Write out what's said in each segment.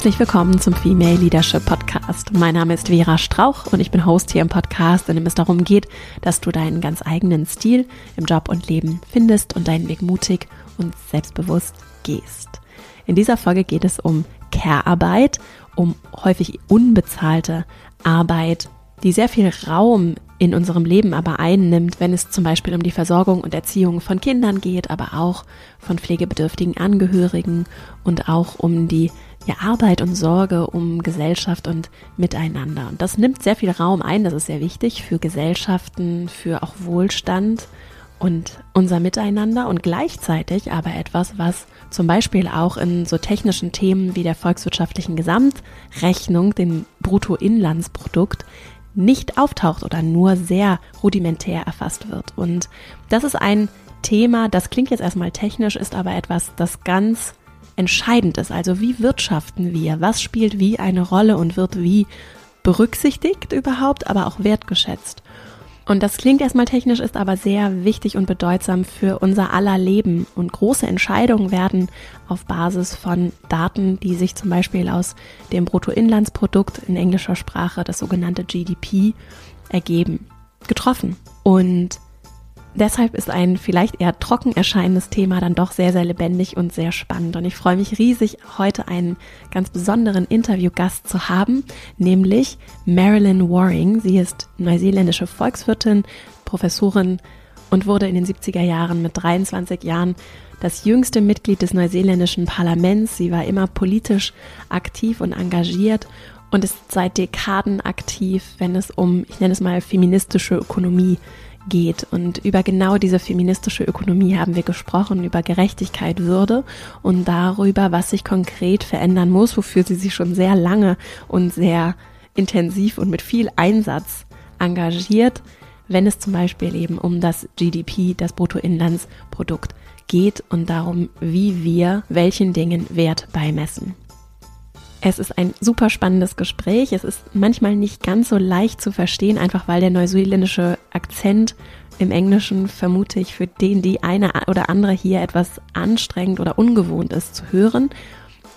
Herzlich willkommen zum Female Leadership Podcast. Mein Name ist Vera Strauch und ich bin Host hier im Podcast, in dem es darum geht, dass du deinen ganz eigenen Stil im Job und Leben findest und deinen Weg mutig und selbstbewusst gehst. In dieser Folge geht es um Care-Arbeit, um häufig unbezahlte Arbeit, die sehr viel Raum in unserem Leben aber einnimmt, wenn es zum Beispiel um die Versorgung und Erziehung von Kindern geht, aber auch von pflegebedürftigen Angehörigen und auch um die ja, Arbeit und Sorge um Gesellschaft und Miteinander. Und das nimmt sehr viel Raum ein, das ist sehr wichtig für Gesellschaften, für auch Wohlstand und unser Miteinander und gleichzeitig aber etwas, was zum Beispiel auch in so technischen Themen wie der volkswirtschaftlichen Gesamtrechnung, dem Bruttoinlandsprodukt, nicht auftaucht oder nur sehr rudimentär erfasst wird. Und das ist ein Thema, das klingt jetzt erstmal technisch, ist aber etwas, das ganz entscheidend ist. Also wie wirtschaften wir? Was spielt wie eine Rolle und wird wie berücksichtigt überhaupt, aber auch wertgeschätzt? Und das klingt erstmal technisch, ist aber sehr wichtig und bedeutsam für unser aller Leben. Und große Entscheidungen werden auf Basis von Daten, die sich zum Beispiel aus dem Bruttoinlandsprodukt in englischer Sprache, das sogenannte GDP, ergeben, getroffen. Und Deshalb ist ein vielleicht eher trocken erscheinendes Thema dann doch sehr, sehr lebendig und sehr spannend. Und ich freue mich riesig, heute einen ganz besonderen Interviewgast zu haben, nämlich Marilyn Waring. Sie ist neuseeländische Volkswirtin, Professorin und wurde in den 70er Jahren mit 23 Jahren das jüngste Mitglied des neuseeländischen Parlaments. Sie war immer politisch aktiv und engagiert und ist seit Dekaden aktiv, wenn es um, ich nenne es mal, feministische Ökonomie geht. Und über genau diese feministische Ökonomie haben wir gesprochen, über Gerechtigkeit, Würde und darüber, was sich konkret verändern muss, wofür sie sich schon sehr lange und sehr intensiv und mit viel Einsatz engagiert, wenn es zum Beispiel eben um das GDP, das Bruttoinlandsprodukt geht und darum, wie wir welchen Dingen Wert beimessen. Es ist ein super spannendes Gespräch. Es ist manchmal nicht ganz so leicht zu verstehen, einfach weil der neuseeländische Akzent im Englischen vermute ich für den, die eine oder andere hier etwas anstrengend oder ungewohnt ist zu hören.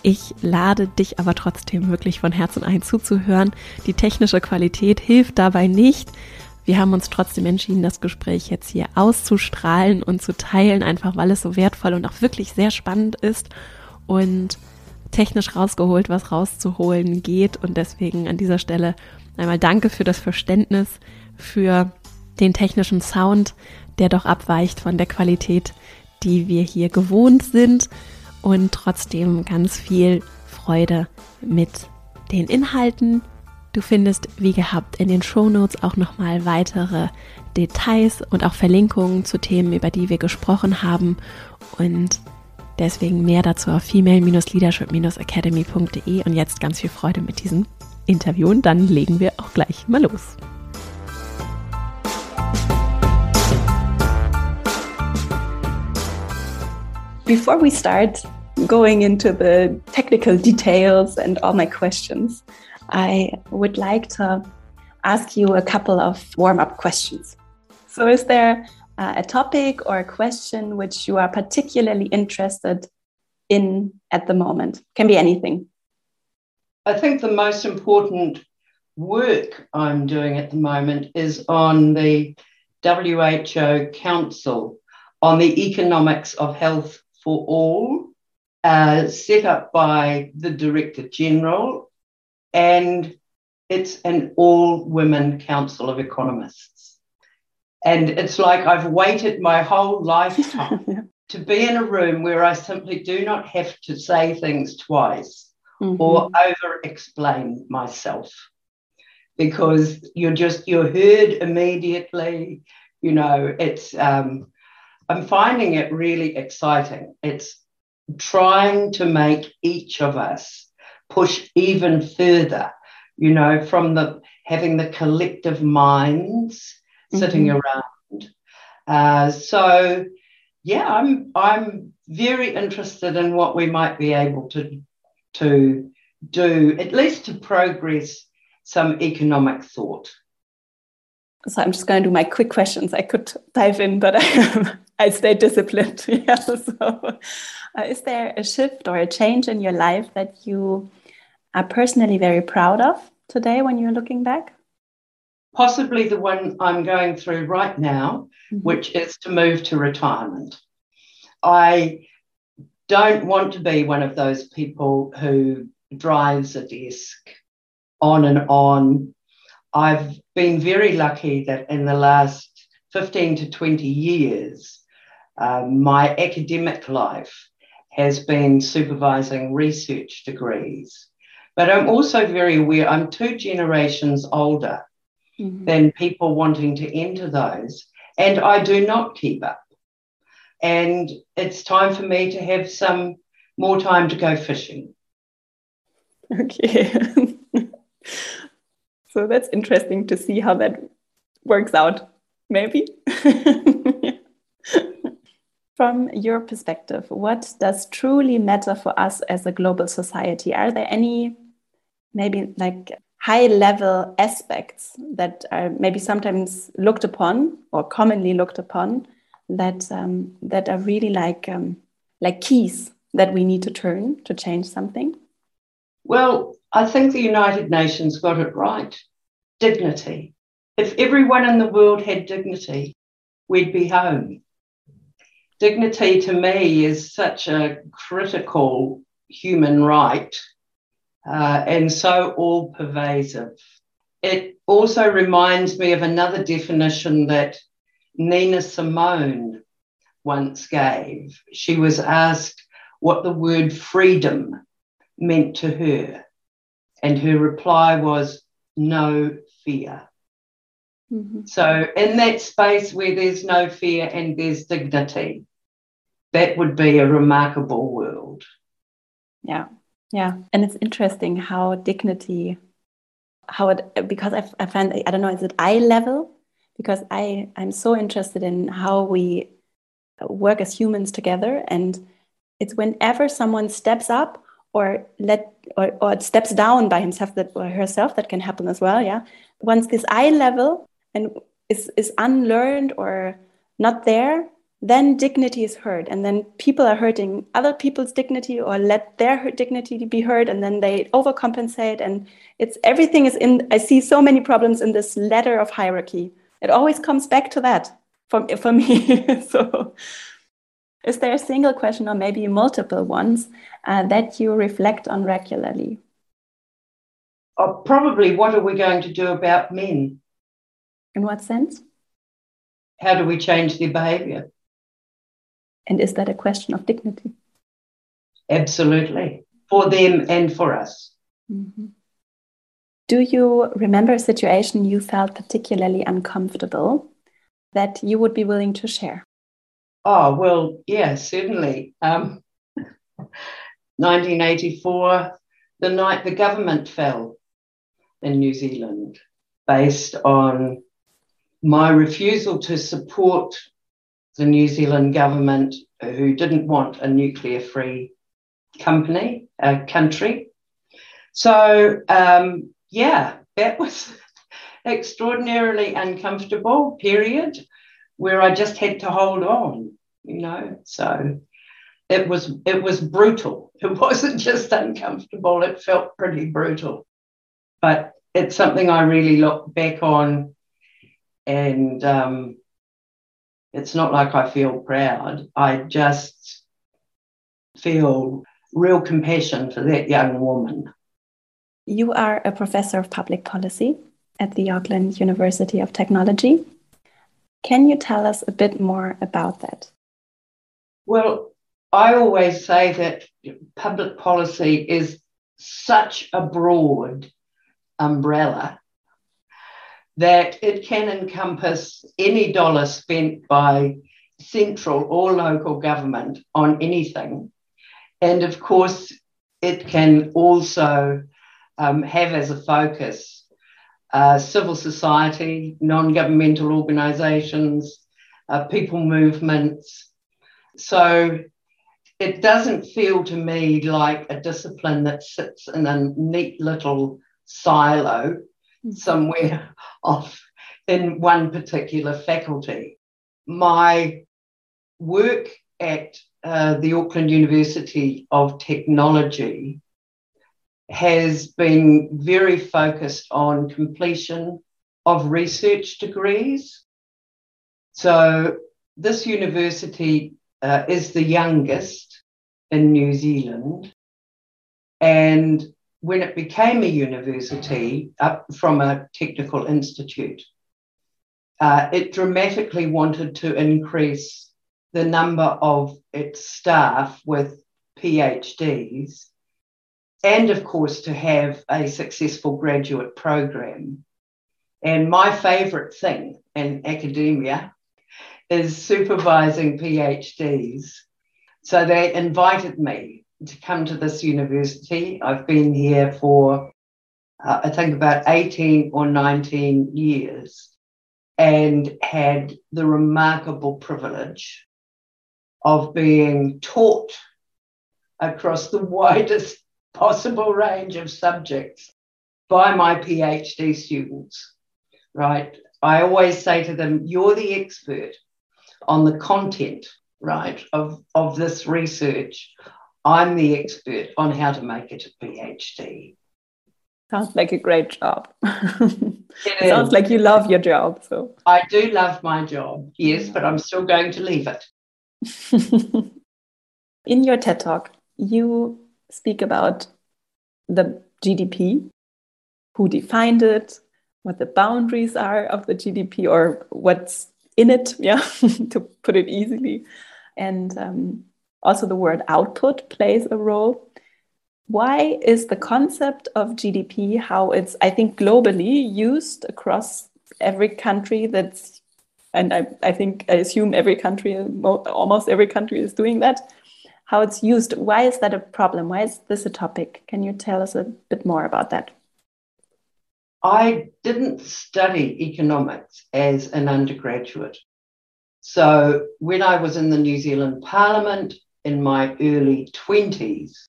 Ich lade dich aber trotzdem wirklich von Herzen ein zuzuhören. Die technische Qualität hilft dabei nicht. Wir haben uns trotzdem entschieden, das Gespräch jetzt hier auszustrahlen und zu teilen, einfach weil es so wertvoll und auch wirklich sehr spannend ist. Und technisch rausgeholt, was rauszuholen geht. Und deswegen an dieser Stelle einmal danke für das Verständnis, für den technischen Sound, der doch abweicht von der Qualität, die wir hier gewohnt sind. Und trotzdem ganz viel Freude mit den Inhalten. Du findest, wie gehabt, in den Shownotes auch nochmal weitere Details und auch Verlinkungen zu Themen, über die wir gesprochen haben. Und Deswegen mehr dazu auf female-leadership-academy.de und jetzt ganz viel Freude mit diesem Interview und dann legen wir auch gleich mal los. Before we start going into the technical details and all my questions, I would like to ask you a couple of warm-up questions. So is there uh, a topic or a question which you are particularly interested in at the moment? Can be anything. I think the most important work I'm doing at the moment is on the WHO Council on the Economics of Health for All, uh, set up by the Director General, and it's an all women council of economists. And it's like I've waited my whole lifetime yeah. to be in a room where I simply do not have to say things twice mm-hmm. or over explain myself because you're just, you're heard immediately. You know, it's, um, I'm finding it really exciting. It's trying to make each of us push even further, you know, from the having the collective minds sitting mm-hmm. around. Uh, so, yeah, I'm I'm very interested in what we might be able to to do, at least to progress some economic thought. So I'm just going to do my quick questions. I could dive in, but I, I stay disciplined. yeah. So, uh, is there a shift or a change in your life that you are personally very proud of today when you're looking back? Possibly the one I'm going through right now, mm-hmm. which is to move to retirement. I don't want to be one of those people who drives a desk on and on. I've been very lucky that in the last 15 to 20 years, um, my academic life has been supervising research degrees. But I'm also very aware I'm two generations older mm-hmm. than people wanting to enter those. And I do not keep up. And it's time for me to have some more time to go fishing. Okay. so that's interesting to see how that works out, maybe. From your perspective, what does truly matter for us as a global society? Are there any maybe like high level aspects that are maybe sometimes looked upon or commonly looked upon that um, that are really like um, like keys that we need to turn to change something? Well, I think the United Nations got it right. Dignity. If everyone in the world had dignity, we'd be home. Dignity to me is such a critical human right uh, and so all pervasive. It also reminds me of another definition that Nina Simone once gave. She was asked what the word freedom meant to her, and her reply was no fear. Mm-hmm. So, in that space where there's no fear and there's dignity, that would be a remarkable world. Yeah. Yeah, and it's interesting how dignity, how it because I, I find I don't know is it eye level? Because I I'm so interested in how we work as humans together. And it's whenever someone steps up or let or, or steps down by himself that or herself that can happen as well yeah. Once this eye level and is is unlearned or not there then dignity is hurt and then people are hurting other people's dignity or let their dignity be hurt and then they overcompensate and it's everything is in i see so many problems in this ladder of hierarchy. It always comes back to that for, for me. So is there a single question or maybe multiple ones uh, that you reflect on regularly? Oh, probably what are we going to do about men? In what sense? How do we change their behavior and is that a question of dignity? Absolutely, for them and for us. Mm-hmm. Do you remember a situation you felt particularly uncomfortable that you would be willing to share? Oh, well, yeah, certainly. Um, 1984, the night the government fell in New Zealand, based on my refusal to support the New Zealand government who didn't want a nuclear free company, a country. So, um, yeah, that was extraordinarily uncomfortable period where I just had to hold on, you know. So it was it was brutal. It wasn't just uncomfortable, it felt pretty brutal. But it's something I really look back on and um, it's not like I feel proud. I just feel real compassion for that young woman. You are a professor of public policy at the Auckland University of Technology. Can you tell us a bit more about that? Well, I always say that public policy is such a broad umbrella that it can encompass any dollar spent by central or local government on anything. And of course, it can also um, have as a focus uh, civil society, non governmental organisations, uh, people movements. So it doesn't feel to me like a discipline that sits in a neat little silo somewhere off in one particular faculty. My work at uh, the Auckland University of Technology has been very focused on completion of research degrees. So, this university uh, is the youngest in New Zealand. And when it became a university up from a technical institute, uh, it dramatically wanted to increase the number of its staff with PhDs and, of course, to have a successful graduate program. And my favourite thing in academia is supervising PhDs. So they invited me to come to this university. I've been here for, uh, I think, about 18 or 19 years and had the remarkable privilege of being taught across the widest possible range of subjects by my PhD students, right? I always say to them, you're the expert on the content, right, of, of this research. I'm the expert on how to make it a PhD. Sounds like a great job. it sounds like you love your job. So I do love my job, yes, but I'm still going to leave it. In your TED talk, you speak about the GDP, who defined it, what the boundaries are of the GDP, or what's in it, yeah, to put it easily. And um, also the word output plays a role. Why is the concept of GDP, how it's, I think, globally used across every country that's, and I, I think, I assume every country, almost every country is doing that, how it's used. Why is that a problem? Why is this a topic? Can you tell us a bit more about that? I didn't study economics as an undergraduate. So when I was in the New Zealand Parliament in my early 20s,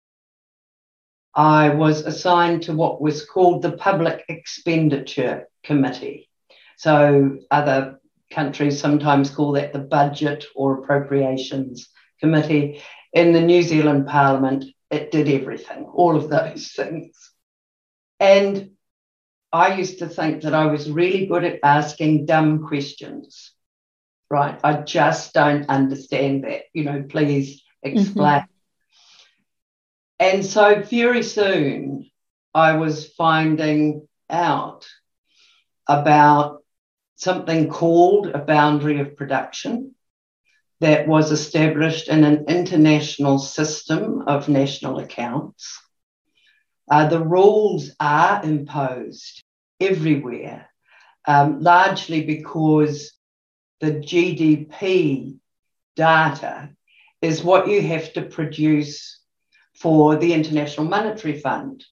I was assigned to what was called the Public Expenditure Committee. So other countries sometimes call that the Budget or Appropriations Committee. In the New Zealand Parliament, it did everything, all of those things. And I used to think that I was really good at asking dumb questions, right? I just don't understand that. You know, please explain. Mm-hmm. And so very soon I was finding out about something called a boundary of production that was established in an international system of national accounts. Uh, the rules are imposed everywhere, um, largely because the GDP data is what you have to produce for the International Monetary Fund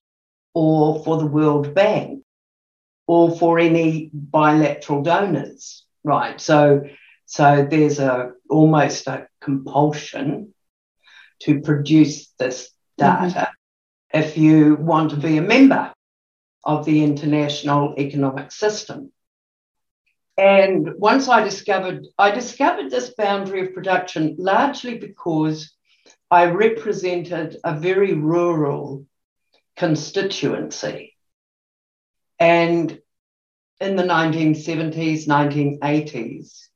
or for the World Bank or for any bilateral donors, right? So, so there's a almost a compulsion to produce this data mm-hmm. if you want to be a member of the international economic system. And once I discovered, I discovered this boundary of production largely because I represented a very rural constituency. And in the 1970s, 1980s,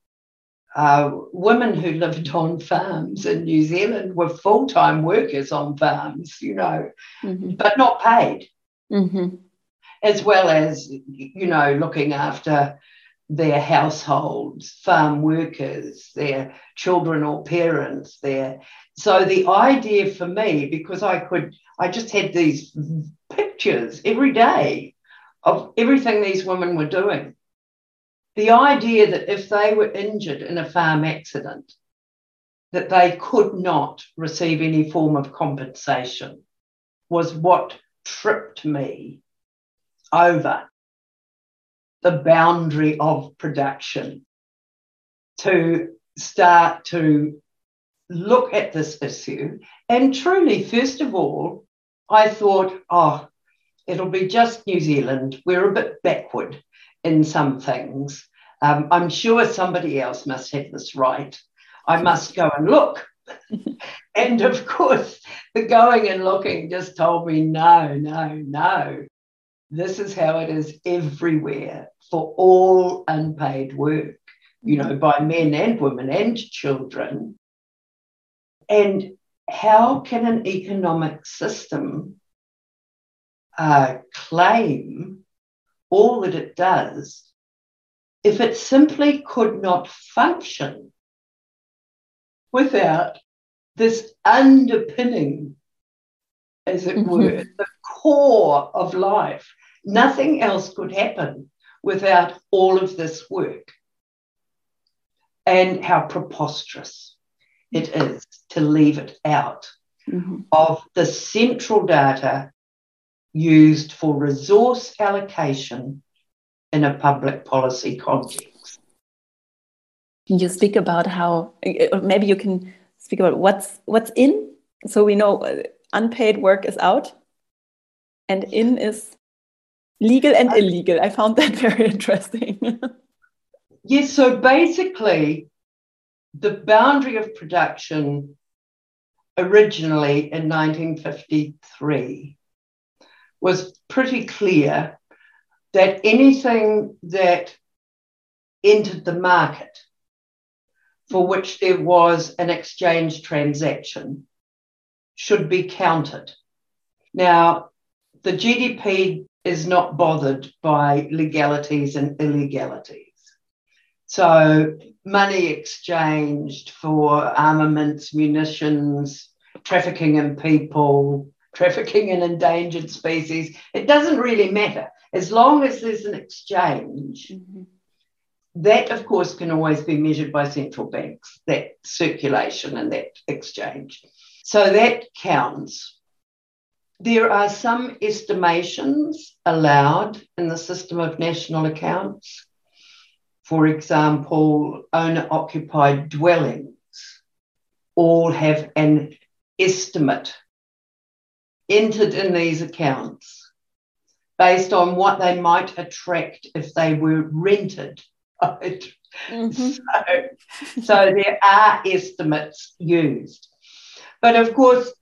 uh, women who lived on farms in New Zealand were full time workers on farms, you know, mm-hmm. but not paid. Mm-hmm as well as, you know, looking after their households, farm workers, their children or parents, their so the idea for me, because I could, I just had these pictures every day of everything these women were doing. The idea that if they were injured in a farm accident, that they could not receive any form of compensation was what tripped me over the boundary of production to start to look at this issue. And truly, first of all, I thought, oh, it'll be just New Zealand. We're a bit backward in some things. Um, I'm sure somebody else must have this right. I must go and look and of course, the going and looking just told me no, no, no. This is how it is everywhere for all unpaid work, you know, by men and women and children. And how can an economic system uh, claim all that it does if it simply could not function without this underpinning, as it mm-hmm. were, the core of life. Nothing else could happen without all of this work. And how preposterous it is to leave it out mm-hmm. of the central data used for resource allocation in a public policy context. Can you speak about how, maybe you can speak about what's what's in, so we know unpaid work is out, and in is legal and uh, illegal. I found that very interesting. yes, so basically, the boundary of production originally in 1953 was pretty clear that anything that entered the market for which there was an exchange transaction should be counted. Now, the GDP is not bothered by legalities and illegalities. So, money exchanged for armaments, munitions, trafficking in people, trafficking in endangered species, it doesn't really matter. As long as there's an exchange, mm-hmm. that of course can always be measured by central banks, that circulation and that exchange. So that counts. There are some estimations allowed in the system of national accounts. For example, owner occupied dwellings all have an estimate entered in these accounts based on what they might attract if they were rented. Mm-hmm. So, so there are estimates used. But of course,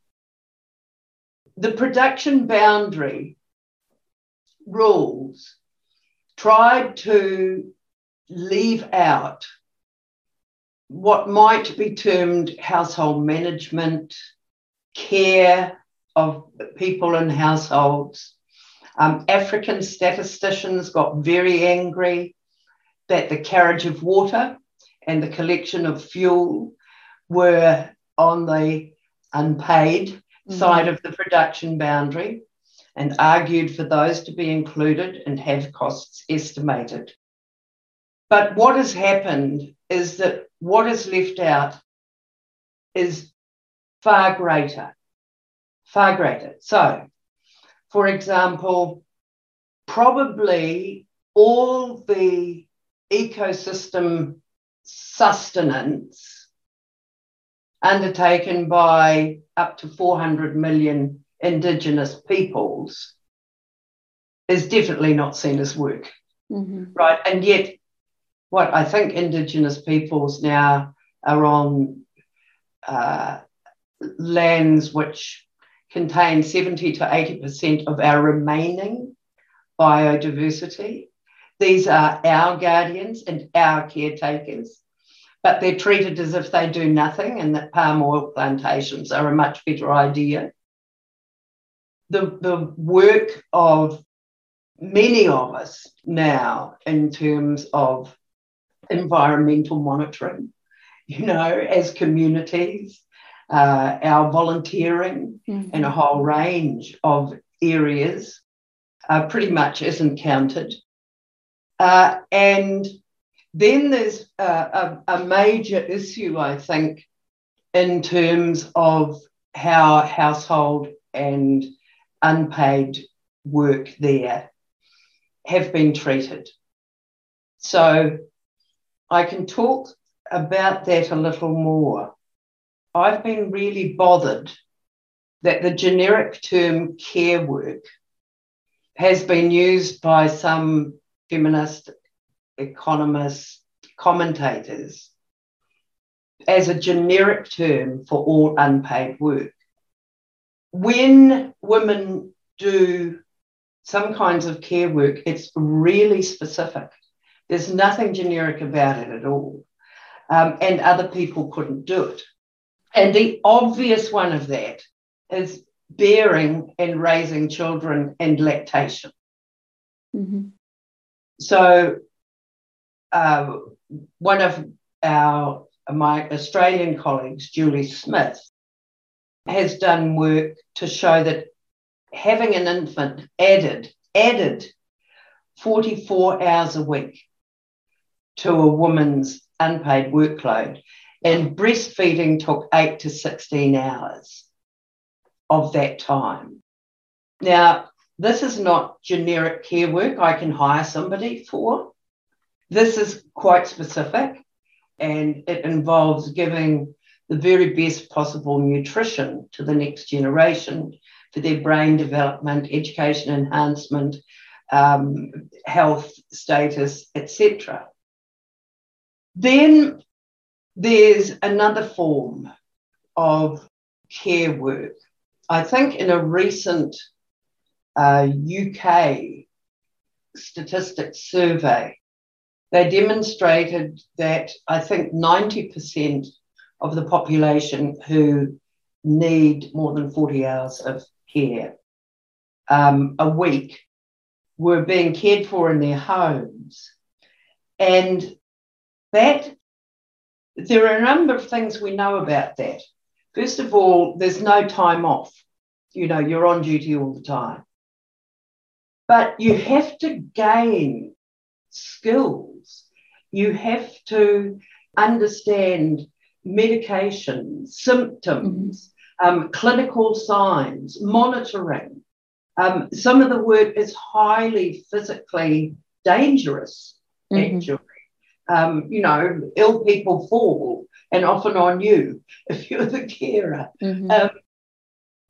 the production boundary rules tried to leave out what might be termed household management, care of people in households. Um, African statisticians got very angry that the carriage of water and the collection of fuel were on the unpaid mm-hmm. side of the production boundary and argued for those to be included and have costs estimated. But what has happened is that what is left out is far greater, far greater. So, for example, probably all the ecosystem sustenance undertaken by up to 400 million Indigenous peoples is definitely not seen as work. Mm-hmm. Right. And yet, what I think Indigenous peoples now are on uh, lands which contain 70 to 80% of our remaining biodiversity. These are our guardians and our caretakers, but they're treated as if they do nothing and that palm oil plantations are a much better idea. The, the work of many of us now in terms of environmental monitoring, you know, as communities, uh, our volunteering mm-hmm. in a whole range of areas uh, pretty much isn't counted. Uh, and then there's a, a, major issue, I think, in terms of how household and unpaid work there have been treated. So I can talk about that a little more. I've been really bothered that the generic term care work has been used by some feminist economists, commentators as a generic term for all unpaid work. When women do some kinds of care work, it's really specific. There's nothing generic about it at all. Um, and other people couldn't do it. And the obvious one of that is bearing and raising children and lactation. Mm-hmm. So, uh, one of our my Australian colleagues, Julie Smith, has done work to show that having an infant added added 44 hours a week to a woman's unpaid workload and breastfeeding took 8 to 16 hours of that time. Now this is not generic care work I can hire somebody for this is quite specific and it involves giving the very best possible nutrition to the next generation for their brain development, education enhancement, um, health status, etc. Then there's another form of care work. I think in a recent uh, UK statistics survey, they demonstrated that I think 90% of the population who need more than 40 hours of care um, a week were being cared for in their homes. And that, there are a number of things we know about that. First of all, there's no time off. You know, you're on duty all the time. But you have to gain skills. You have to understand medication, symptoms, um, clinical signs, monitoring. Um, some of the work is highly physically dangerous, mm-hmm. actually. Um, you know, ill people fall, and often on you if you're the carer. Mm-hmm. Um,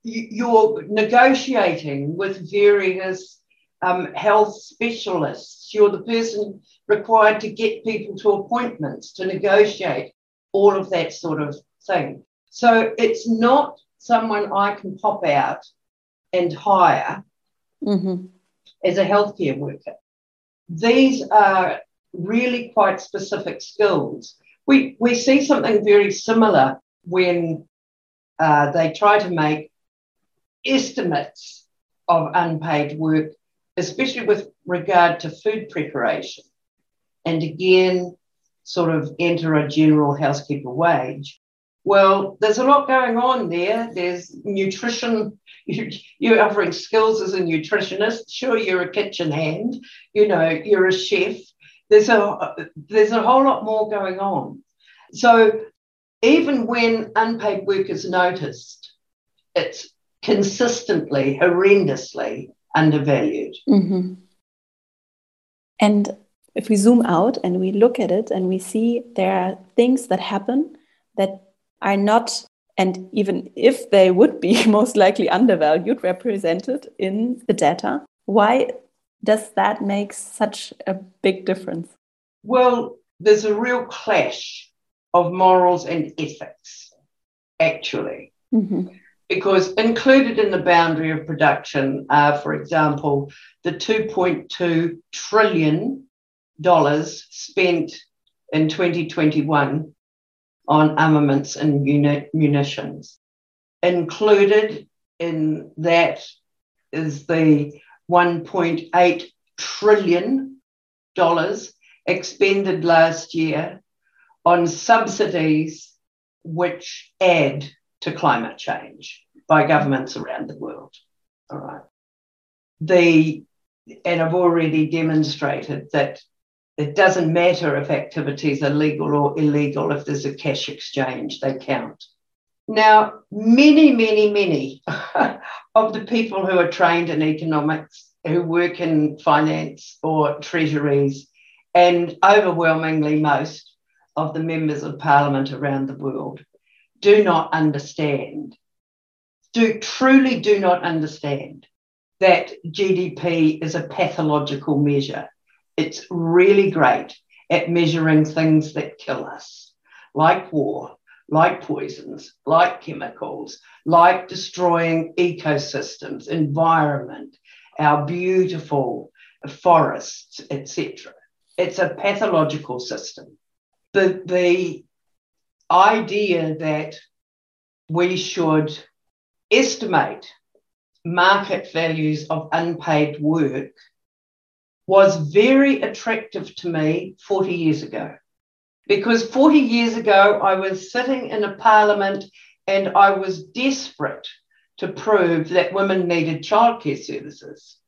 you, are negotiating with various um, health specialists. You're the person required to get people to appointments, to negotiate all of that sort of thing. So it's not someone I can pop out and hire mm-hmm. as a healthcare worker. These are really quite specific skills. We, we see something very similar when uh, they try to make estimates of unpaid work, especially with regard to food preparation. And again, sort of enter a general housekeeper wage. Well, there's a lot going on there. There's nutrition. You're offering skills as a nutritionist. Sure, you're a kitchen hand. You know, you're a chef. There's a there's a whole lot more going on. So even when unpaid work is noticed, it's consistently, horrendously undervalued. Mm-hmm. And if we zoom out and we look at it and we see there are things that happen that are not and even if they would be most likely undervalued represented in the data why does that make such a big difference well there's a real clash of morals and ethics actually mm-hmm. because included in the boundary of production are for example the 2.2 trillion spent in 2021 on armaments and munitions. Included in that is the 1.8 trillion dollars expended last year on subsidies which add to climate change by governments around the world. All right. The and I've already demonstrated that it doesn't matter if activities are legal or illegal, if there's a cash exchange, they count. Now, many, many, many of the people who are trained in economics, who work in finance or treasuries, and overwhelmingly most of the members of parliament around the world do not understand, do truly do not understand that GDP is a pathological measure it's really great at measuring things that kill us, like war, like poisons, like chemicals, like destroying ecosystems, environment, our beautiful forests, etc. It's a pathological system. The, the idea that we should estimate market values of unpaid work was very attractive to me 40 years ago. Because 40 years ago, I was sitting in a parliament and I was desperate to prove that women needed childcare services,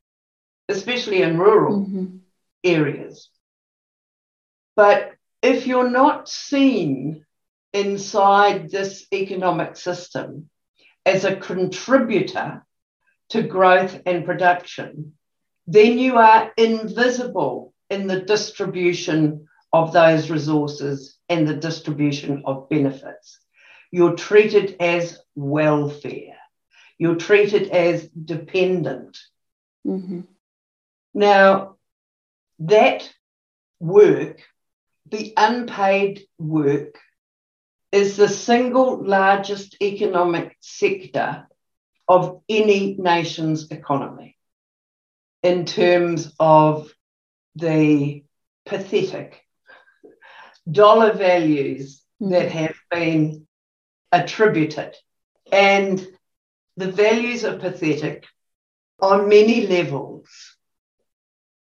especially in rural mm-hmm. areas. But if you're not seen inside this economic system as a contributor to growth and production, then you are invisible in the distribution of those resources and the distribution of benefits. You're treated as welfare. You're treated as dependent. Mm-hmm. Now, that work, the unpaid work, is the single largest economic sector of any nation's economy in terms of the pathetic dollar values mm. that have been attributed. And the values are pathetic on many levels.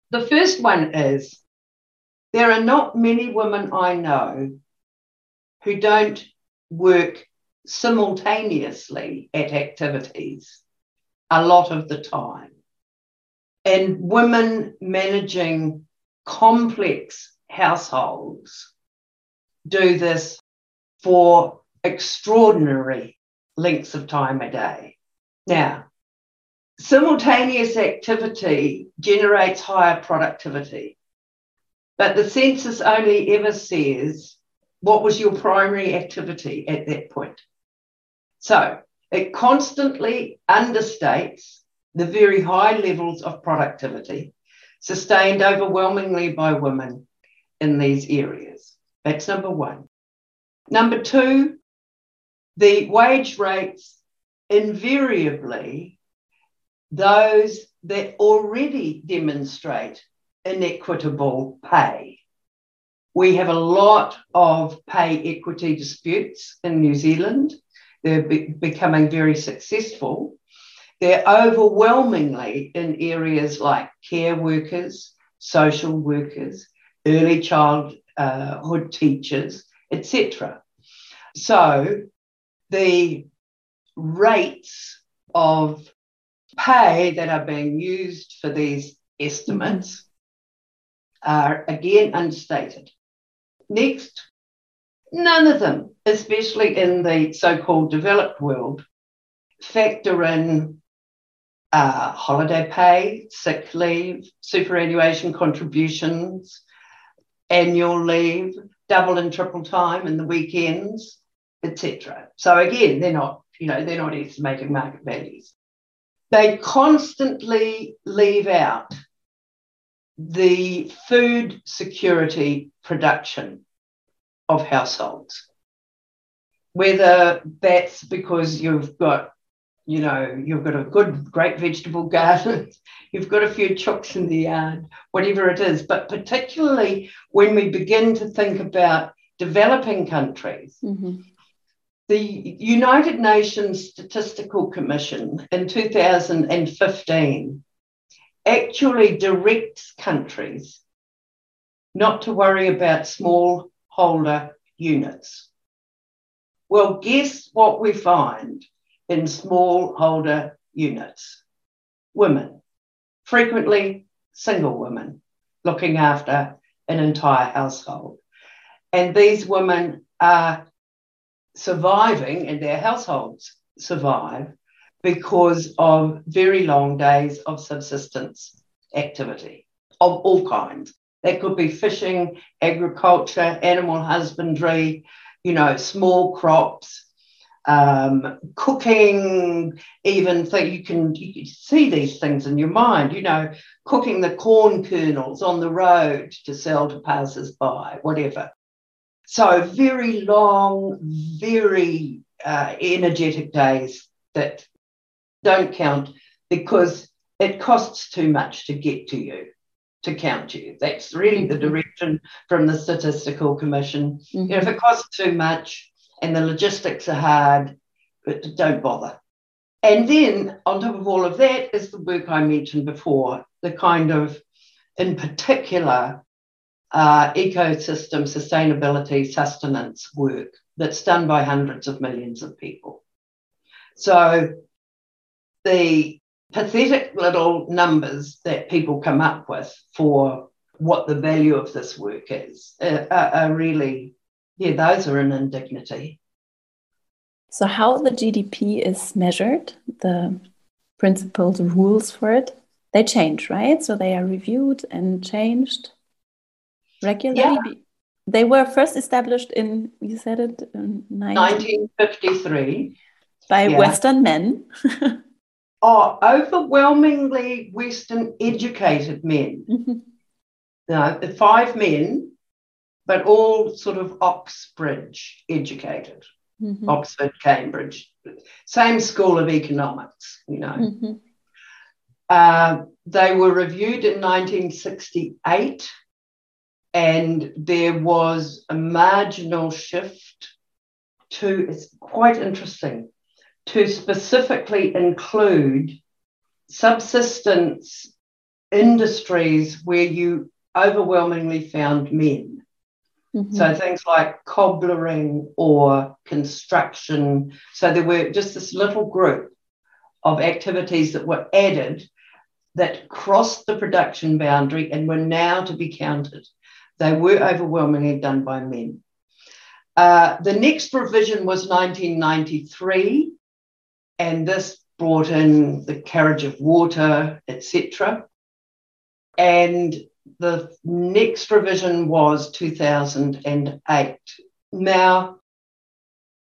The first one is there are not many women I know who don't work simultaneously at activities a lot of the time. And women managing complex households do this for extraordinary lengths of time a day. Now, simultaneous activity generates higher productivity, but the census only ever says what was your primary activity at that point. So it constantly understates the very high levels of productivity sustained overwhelmingly by women in these areas. That's number one. Number two, the wage rates invariably those that already demonstrate inequitable pay. We have a lot of pay equity disputes in New Zealand. They're be- becoming very successful. They're overwhelmingly in areas like care workers, social workers, early childhood teachers, etc. So the rates of pay that are being used for these estimates are again unstated. Next, none of them, especially in the so called developed world, factor in uh, holiday pay, sick leave, superannuation contributions, annual leave, double and triple time in the weekends, etc. So again, they're not, you know, they're not estimating market values. They constantly leave out the food security production of households. Whether that's because you've got, you know, you've got a good, great vegetable garden, you've got a few chooks in the yard, whatever it is. But particularly when we begin to think about developing countries, mm-hmm. the United Nations Statistical Commission in 2015 actually directs countries not to worry about smallholder units. Well, guess what we find in smallholder units? Women, frequently single women, looking after an entire household. And these women are surviving and their households survive because of very long days of subsistence activity of all kinds. That could be fishing, agriculture, animal husbandry, you know, small crops, um, cooking, even so you can you can see these things in your mind, you know, cooking the corn kernels on the road to sell to passers by, whatever. so very long, very uh, energetic days that don't count because it costs too much to get to you, to count you. That's really the mm-hmm. direction from the Statistical Commission. Mm-hmm. You know, if it costs too much and the logistics are hard, but don't bother. And then on top of all of that is the work I mentioned before, the kind of, in particular, uh, ecosystem sustainability sustenance work that's done by hundreds of millions of people. So the pathetic little numbers that people come up with for what the value of this work is uh, are, are really, yeah, those are an indignity. So, how the GDP is measured, the principles, rules for it, they change, right? So, they are reviewed and changed regularly. Yeah. They were first established in, you said it, in 1953 by yeah. Western men. oh, overwhelmingly Western educated men. Mm-hmm. No, five men, but all sort of Oxbridge educated mm-hmm. Oxford, Cambridge, same school of economics, you know. Mm-hmm. Uh, they were reviewed in 1968, and there was a marginal shift to, it's quite interesting, to specifically include subsistence industries where you overwhelmingly found men. Mm-hmm. So things like cobblering or construction. So there were just this little group of activities that were added that crossed the production boundary and were now to be counted. They were overwhelmingly done by men. Uh, the next revision was 1993, and this brought in the carriage of water, etc. And the next revision was 2008. Now,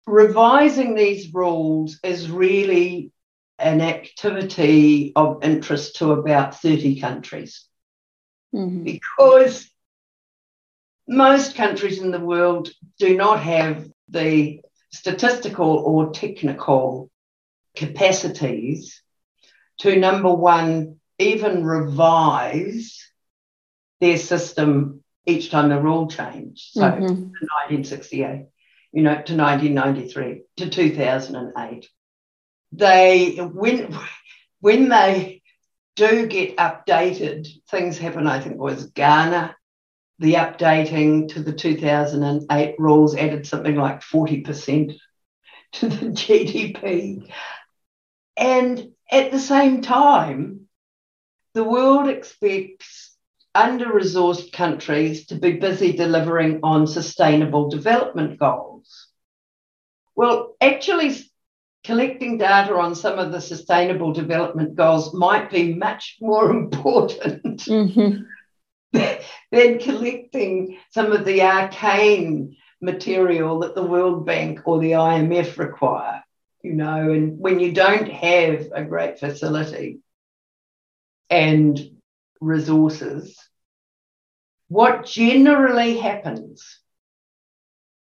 revising these rules is really an activity of interest to about 30 countries mm-hmm. because most countries in the world do not have the statistical or technical capacities to number one, even revise their system each time the rule changed. So mm-hmm. 1968, you know, to 1993, to 2008. They, when, when they do get updated, things happen, I think it was Ghana, the updating to the 2008 rules added something like 40% to the GDP. And at the same time, the world expects under resourced countries to be busy delivering on sustainable development goals. Well, actually, collecting data on some of the sustainable development goals might be much more important mm-hmm. than collecting some of the arcane material that the World Bank or the IMF require. You know, and when you don't have a great facility and resources, what generally happens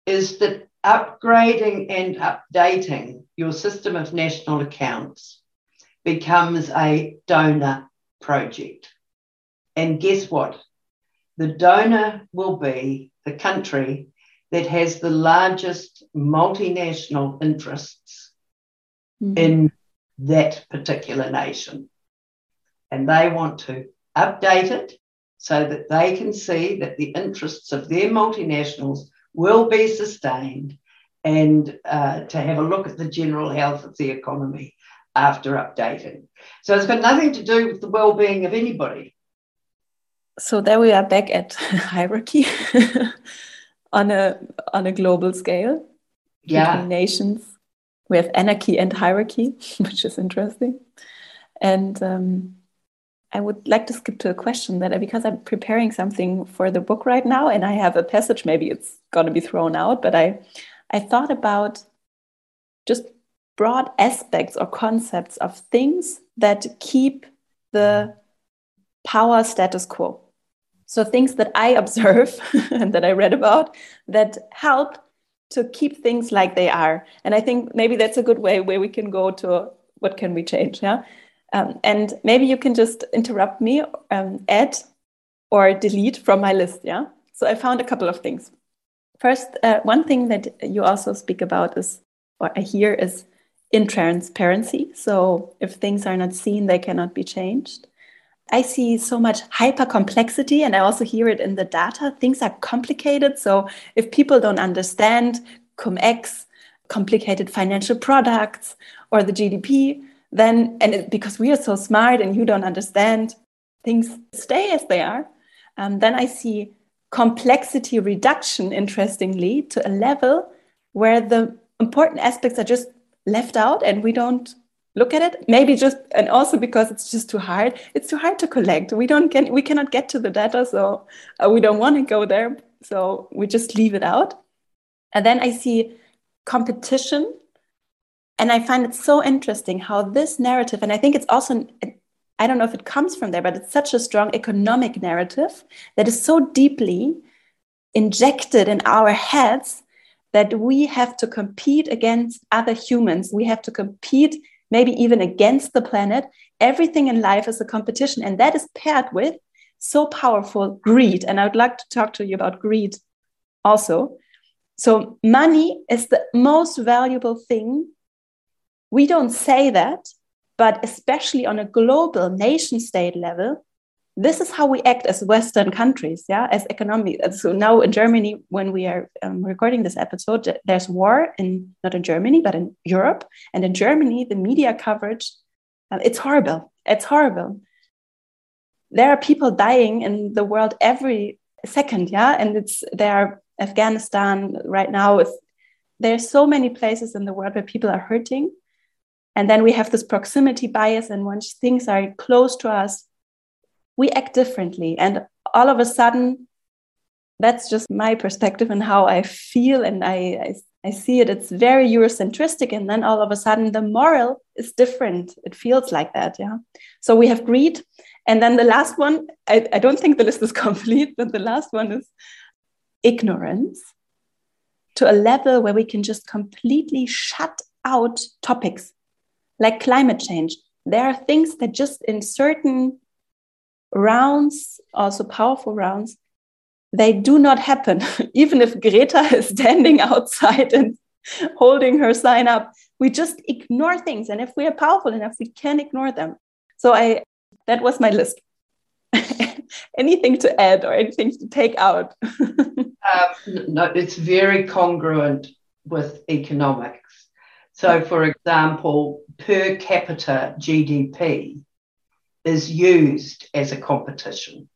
is that upgrading and updating your system of national accounts becomes a donor project. And guess what? The donor will be the country that has the largest multinational interests mm-hmm. in that particular nation and they want to update it so that they can see that the interests of their multinationals will be sustained and uh, to have a look at the general health of the economy after updating. So it's got nothing to do with the well-being of anybody. So there we are back at hierarchy on a on a global scale yeah. between nations. We have anarchy and hierarchy, which is interesting. And um, I would like to skip to a question that because I'm preparing something for the book right now and I have a passage, maybe it's going to be thrown out, but I, I thought about just broad aspects or concepts of things that keep the power status quo. So things that I observe and that I read about that help to keep things like they are. And I think maybe that's a good way where we can go to what can we change. Yeah. Um, and maybe you can just interrupt me, um, add or delete from my list. Yeah. So I found a couple of things. First, uh, one thing that you also speak about is, or I hear is intransparency. So if things are not seen, they cannot be changed. I see so much hyper complexity, and I also hear it in the data. Things are complicated. So if people don't understand cum-ex, complicated financial products, or the GDP, then, and it, because we are so smart and you don't understand, things stay as they are. Um, then I see complexity reduction, interestingly, to a level where the important aspects are just left out and we don't look at it. Maybe just and also because it's just too hard it's too hard to collect. We don't get we cannot get to the data so uh, we don't want to go there. So we just leave it out. And then i see competition and i find it so interesting how this narrative and i think it's also i don't know if it comes from there but it's such a strong economic narrative that is so deeply injected in our heads that we have to compete against other humans we have to compete maybe even against the planet. Everything in life is a competition, and that is paired with so powerful greed. And I would like to talk to you about greed also. So, money is the most valuable thing. We don't say that, but especially on a global nation state level, this is how we act as Western countries, yeah, as economy. So now in Germany, when we are um, recording this episode, there's war in not in Germany but in Europe, and in Germany, the media coverage, uh, it's horrible. It's horrible. There are people dying in the world every second, yeah, and it's there are Afghanistan right now. Is there's so many places in the world where people are hurting, and then we have this proximity bias, and once things are close to us we act differently. And all of a sudden, that's just my perspective and how I feel and I, I, I see it. It's very Eurocentristic. And then all of a sudden, the moral is different. It feels like that. Yeah. So we have greed. And then the last one, I, I don't think the list is complete, but the last one is ignorance to a level where we can just completely shut out topics like climate change. There are things that just in certain rounds, also powerful rounds, they do not happen. Even if Greta is standing outside and holding her sign up, we just ignore things. And if we are powerful enough, we can ignore them. So I that was my list. anything to add or anything to take out? uh, no, it's very congruent with economics. So, for example, per capita GDP is used as a competition,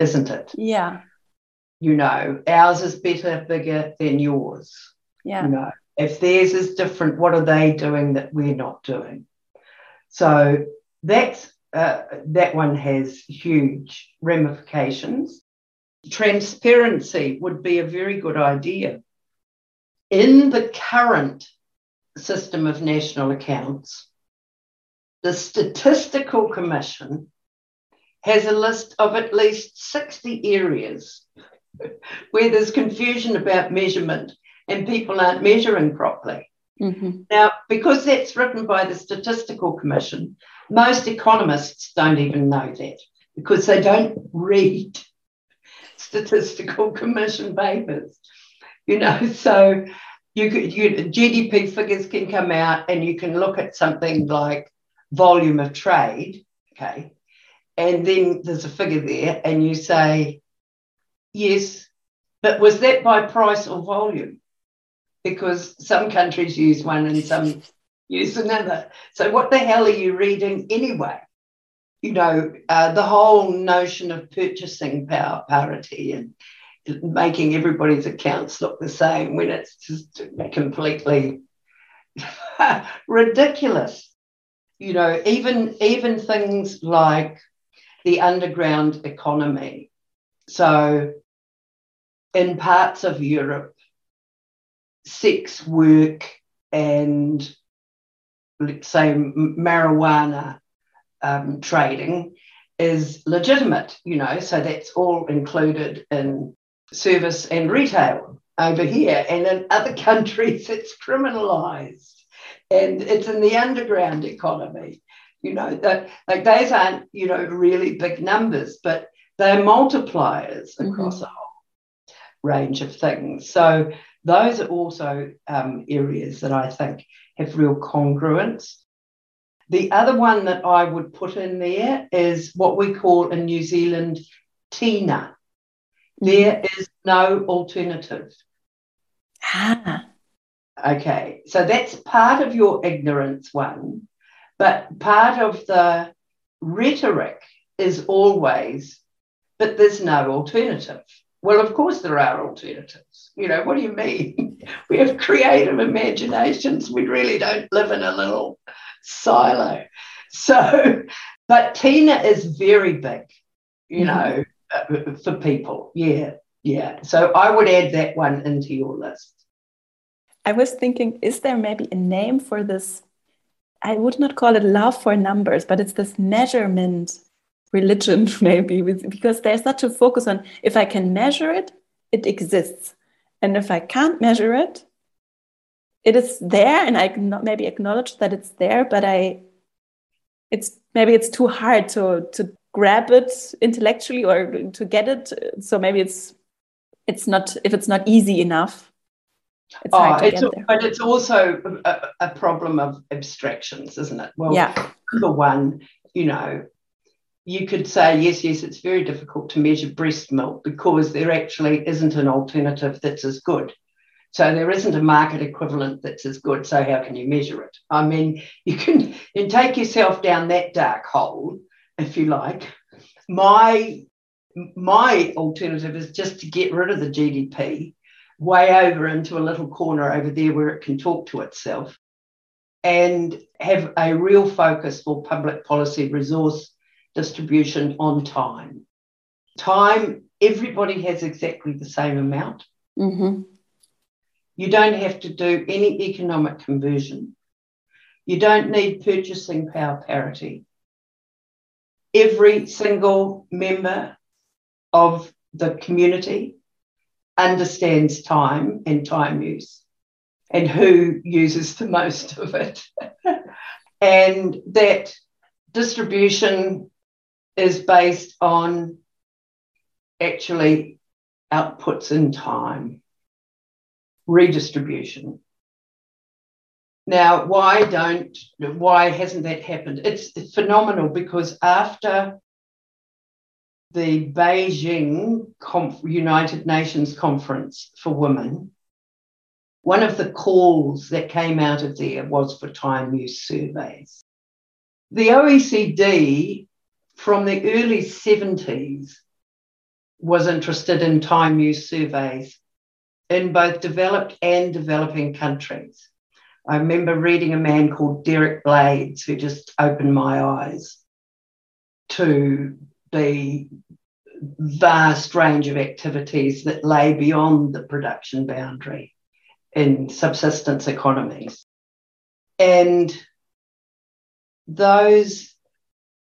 isn't it? Yeah. You know, ours is better, bigger than yours. Yeah. You know, if theirs is different, what are they doing that we're not doing? So that's uh, that one has huge ramifications. Transparency would be a very good idea. In the current system of national accounts, the Statistical Commission has a list of at least 60 areas where there's confusion about measurement and people aren't measuring properly. Mm-hmm. Now, because that's written by the Statistical Commission, most economists don't even know that because they don't read Statistical Commission papers. You know, so you could you, GDP figures can come out and you can look at something like volume of trade, okay, and then there's a figure there, and you say, yes, but was that by price or volume? Because some countries use one and some use another. So, what the hell are you reading anyway? You know, uh, the whole notion of purchasing power parity and making everybody's accounts look the same when it's just completely ridiculous you know, even even things like the underground economy. So, in parts of Europe, sex work and let's say marijuana um, trading is legitimate, you know, so that's all included in service and retail over here. And in other countries, it's criminalized and it's in the underground economy. You know, that like those aren't, you know, really big numbers, but they're multipliers mm-hmm. across mm-hmm. a whole range of things. So those are also um, areas that I think have real congruence. The other one that I would put in there is what we call in New Zealand TINA. There is no alternative. Ah. Okay, so that's part of your ignorance one, but part of the rhetoric is always, but there's no alternative. Well, of course, there are alternatives. You know, what do you mean? we have creative imaginations. We really don't live in a little silo. So, but Tina is very big, you mm-hmm. know, uh, for people. Yeah, yeah. So I would add that one into your list. I was thinking, is there maybe a name for this? I would not call it love for numbers, but it's this measurement religion, maybe, because there's such a focus on if I can measure it, it exists. And if I can't measure it, it is there, and I maybe acknowledge that it's there, but I, it's maybe it's too hard to to grab it intellectually or to get it. So maybe it's it's not if it's not easy enough. It's oh, it's, but it's also a, a, problem of abstractions, isn't it? Well, yeah. number one, you know, you could say, yes, yes, it's very difficult to measure breast milk because there actually isn't an alternative that's as good. So there isn't a market equivalent that's as good. So how can you measure it? I mean, you can, you take yourself down that dark hole, if you like. My my alternative is just to get rid of the GDP way over into a little corner over there where it can talk to itself and have a real focus for public policy resource distribution on time. Time, everybody has exactly the same amount. Mm-hmm. You don't have to do any economic conversion. You don't need purchasing power parity. Every single member of the community understands time and time use and who uses the most of it. and that distribution is based on actually outputs in time, redistribution. Now, why don't, why hasn't that happened? It's phenomenal because after the Beijing Conf- United Nations Conference for Women, one of the calls that came out of there was for time use surveys. The OECD from the early 70s was interested in time use surveys in both developed and developing countries. I remember reading a man called Derek Blades who just opened my eyes to the vast range of activities that lay beyond the production boundary in subsistence economies. And those,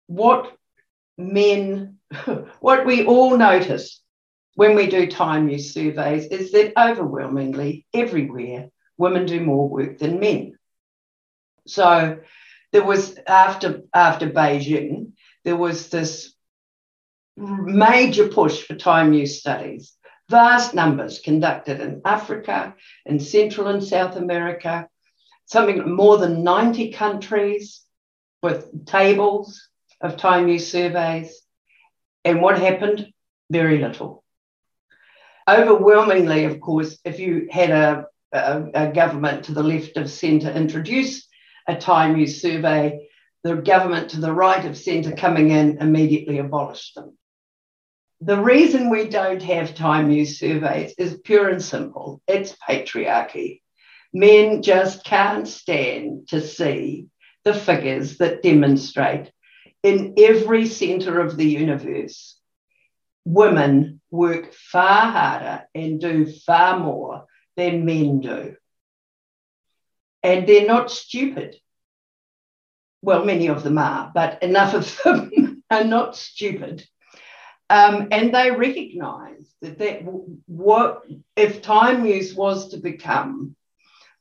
what men, what we all notice when we do time use surveys is that overwhelmingly everywhere women do more work than men. So there was after after Beijing, there was this major push for time use studies, vast numbers conducted in Africa, in Central and South America, something more than 90 countries with tables of time use surveys. And what happened? Very little. Overwhelmingly, of course, if you had a, a, a government to the left of centre introduce a time use survey, the government to the right of centre coming in immediately abolished them. The reason we don't have time use surveys is pure and simple it's patriarchy. Men just can't stand to see the figures that demonstrate in every center of the universe, women work far harder and do far more than men do. And they're not stupid. Well, many of them are, but enough of them are not stupid. Um, and they recognize that, that what if time use was to become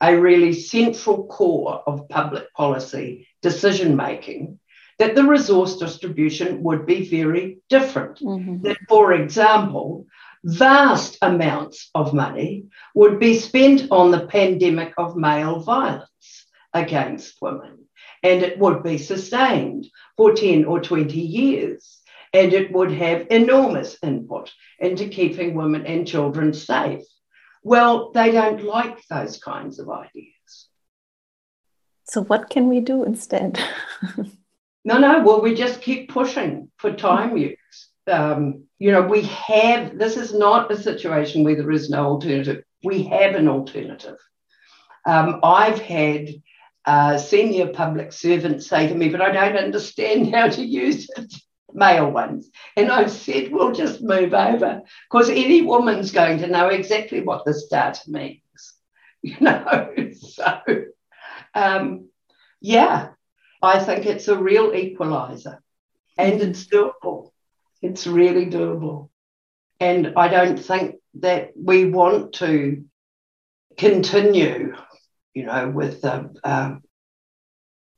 a really central core of public policy decision making, that the resource distribution would be very different. Mm-hmm. That, for example, vast amounts of money would be spent on the pandemic of male violence against women, and it would be sustained for 10 or 20 years. And it would have enormous input into keeping women and children safe. Well, they don't like those kinds of ideas. So, what can we do instead? no, no, well, we just keep pushing for time mm-hmm. use. Um, you know, we have, this is not a situation where there is no alternative. We have an alternative. Um, I've had uh, senior public servants say to me, but I don't understand how to use it male ones. And I've said, we'll just move over because any woman's going to know exactly what this data means, you know. so, um, yeah, I think it's a real equalizer and it's doable. It's really doable. And I don't think that we want to continue, you know, with a, a,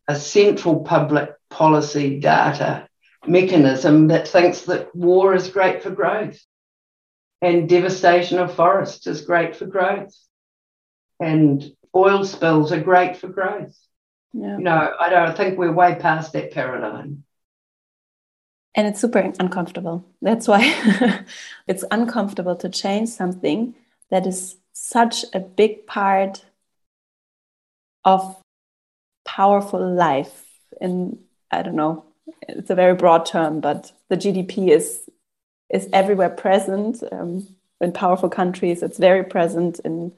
a central public policy data mechanism that thinks that war is great for growth and devastation of forests is great for growth and oil spills are great for growth. Yeah. You know, I don't think we're way past that paradigm. And it's super uncomfortable. That's why it's uncomfortable to change something that is such a big part of powerful life in, I don't know, it's a very broad term, but the GDP is is everywhere present um, in powerful countries. It's very present in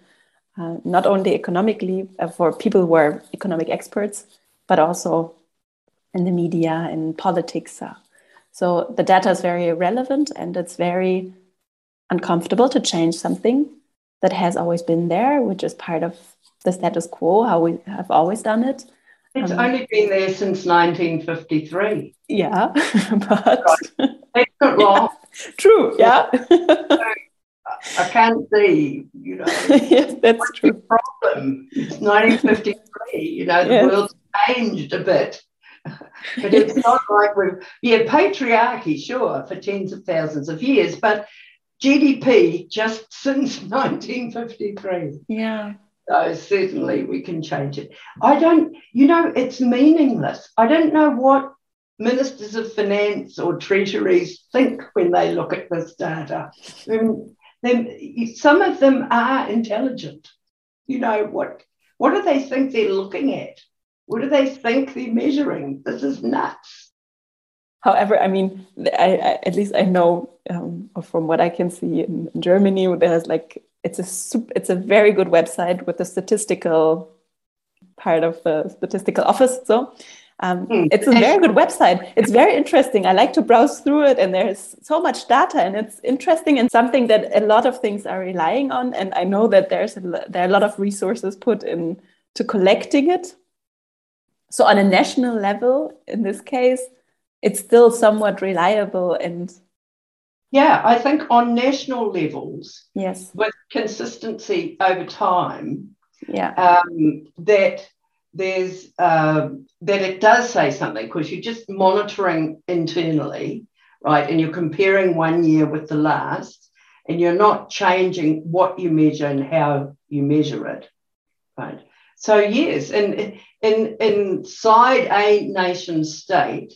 uh, not only economically uh, for people who are economic experts, but also in the media, and politics. Uh. So the data is very relevant and it's very uncomfortable to change something that has always been there, which is part of the status quo, how we have always done it. It's um, only been there since 1953. Yeah, but that's not long. True. Yeah. I can't see, you know. yes, that's true. The problem. It's 1953. You know, the yes. world's changed a bit. but it's not like we've yeah patriarchy sure for tens of thousands of years but gdp just since 1953 yeah so certainly we can change it. I don't, you know, it's meaningless. I don't know what ministers of finance or treasuries think when they look at this data. Um, some of them are intelligent. You know, what, what do they think they're looking at? What do they think they're measuring? This is nuts. However, I mean, I, I, at least I know um, from what I can see in, in Germany, there's like it's a super, it's a very good website with the statistical part of the statistical office. So um, mm. it's a very good website. It's very interesting. I like to browse through it, and there's so much data, and it's interesting and something that a lot of things are relying on. And I know that there's a, there are a lot of resources put in to collecting it. So on a national level, in this case, it's still somewhat reliable and yeah i think on national levels yes. with consistency over time yeah. um, that there's uh, that it does say something because you're just monitoring internally right and you're comparing one year with the last and you're not changing what you measure and how you measure it right? So yes in in inside a nation state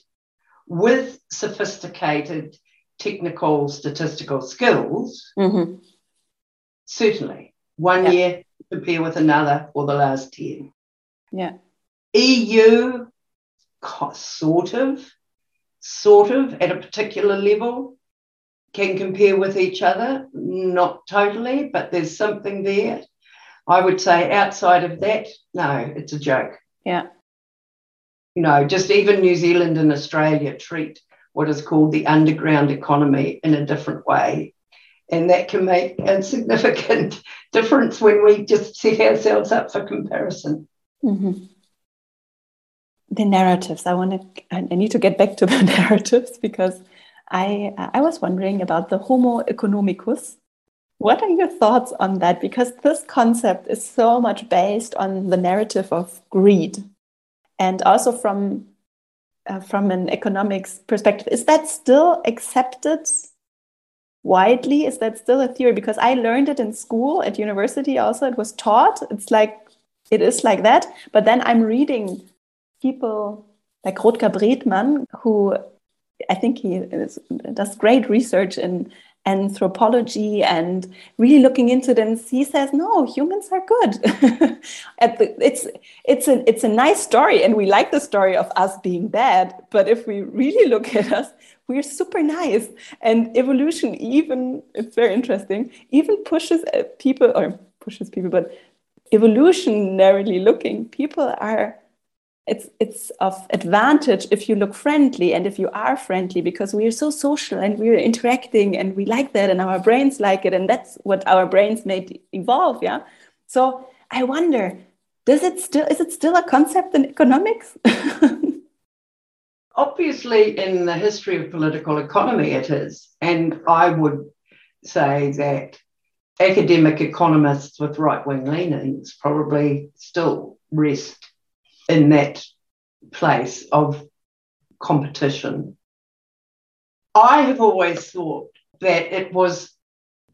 with sophisticated technical statistical skills, mm-hmm. certainly one yeah. year compare with another or the last 10. Yeah. EU, sort of, sort of at a particular level, can compare with each other, not totally, but there's something there. I would say outside of that, no, it's a joke. Yeah you know, just even New Zealand and Australia treat what is called the underground economy in a different way. And that can make a significant difference when we just set ourselves up for comparison. Mm-hmm. the narratives. I want to. I need to get back to the narratives because I I was wondering about the Homo economicus. What are your thoughts on that? Because this concept is so much based on the narrative of greed, and also from uh, from an economics perspective. Is that still accepted widely? Is that still a theory? Because I learned it in school at university. Also, it was taught. It's like it is like that. But then I'm reading people like Rutger Bregman, who I think he is, does great research in anthropology and really looking into. And he says, no, humans are good. the, it's it's a it's a nice story, and we like the story of us being bad. But if we really look at us, we're super nice. And evolution even it's very interesting. Even pushes uh, people or pushes people, but evolutionarily looking, people are it's it's of advantage if you look friendly and if you are friendly because we are so social and we're interacting and we like that and our brains like it and that's what our brains made evolve yeah? So i wonder does it still is it still a concept in economics? Obviously in the history of political economy it is. And i would say that academic economists with right-wing leanings probably still rest in that place of competition. I have always thought that it was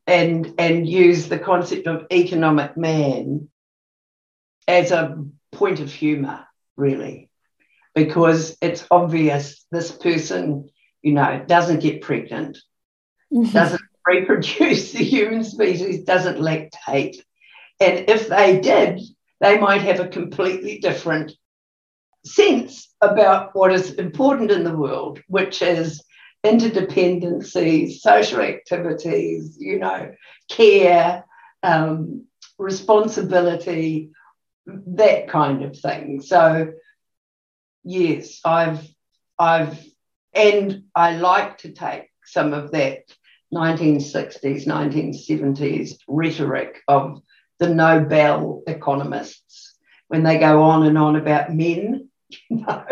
and and use the concept of economic man as a point of humor, really, because it's obvious this person, you know, doesn't get pregnant, mm-hmm. doesn't reproduce the human species, doesn't lactate. And if they did, they might have a completely different sense about what is important in the world, which is interdependencies, social activities, you know, care, um, responsibility, that kind of thing. So, yes, I've, I've, and I like to take some of that 1960s, 1970s rhetoric of the Nobel economists when they go on and on about men you know,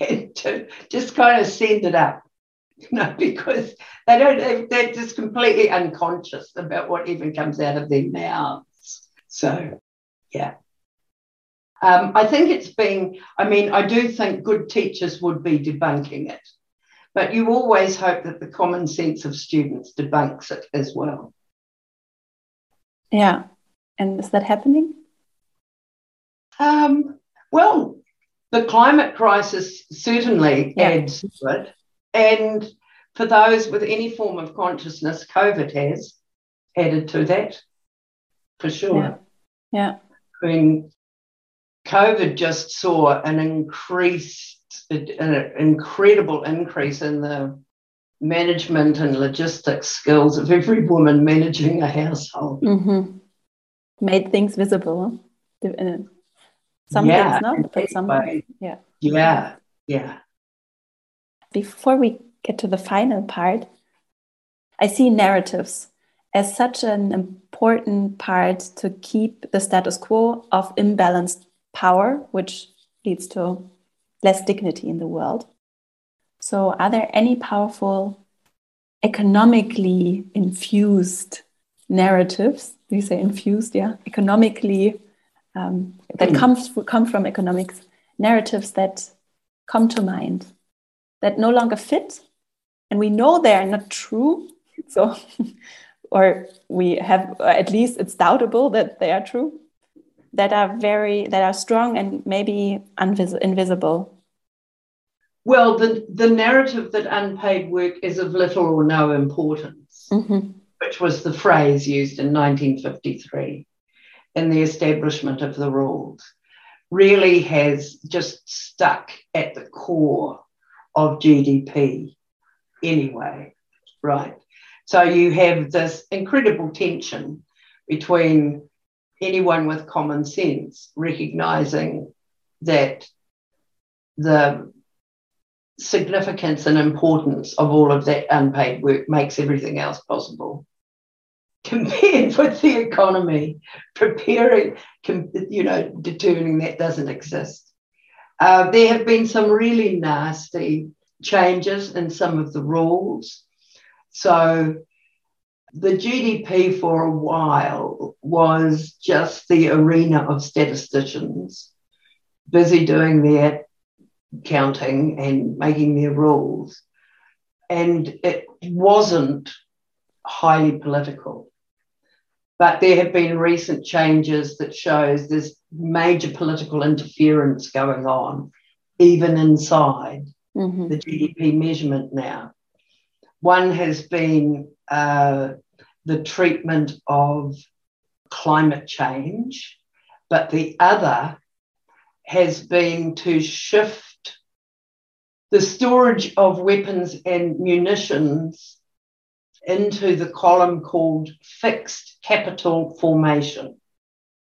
and to just kind of send it up, you know, because they don't, they're just completely unconscious about what even comes out of their mouths. So, yeah. Um, I think it's been, I mean, I do think good teachers would be debunking it, but you always hope that the common sense of students debunks it as well. Yeah. And is that happening? Um, well, the climate crisis certainly yeah. adds to it. And for those with any form of consciousness, COVID has added to that for sure. Yeah. yeah. I mean, COVID just saw an increased, an incredible increase in the management and logistics skills of every woman managing a household. Mm-hmm. Made things visible. Some yeah, not, but some yeah. Yeah, yeah. Before we get to the final part, I see narratives as such an important part to keep the status quo of imbalanced power, which leads to less dignity in the world. So, are there any powerful, economically infused narratives? Do you say infused? Yeah, economically um, that mm. comes come from economics narratives that come to mind that no longer fit and we know they are not true so or we have or at least it's doubtable that they are true that are very that are strong and maybe invis- invisible well the the narrative that unpaid work is of little or no importance mm-hmm. which was the phrase used in 1953 in the establishment of the rules really has just stuck at the core of GDP anyway, right? So you have this incredible tension between anyone with common sense recognizing that the significance and importance of all of that unpaid work makes everything else possible compared with the economy, preparing, you know, determining that doesn't exist. Uh, there have been some really nasty changes in some of the rules. So the GDP for a while was just the arena of statisticians busy doing their counting and making their rules. And it wasn't highly political. But there have been recent changes that shows there's major political interference going on, even inside mm-hmm. the GDP measurement now. One has been uh, the treatment of climate change, but the other has been to shift the storage of weapons and munitions into the column called fixed capital formation.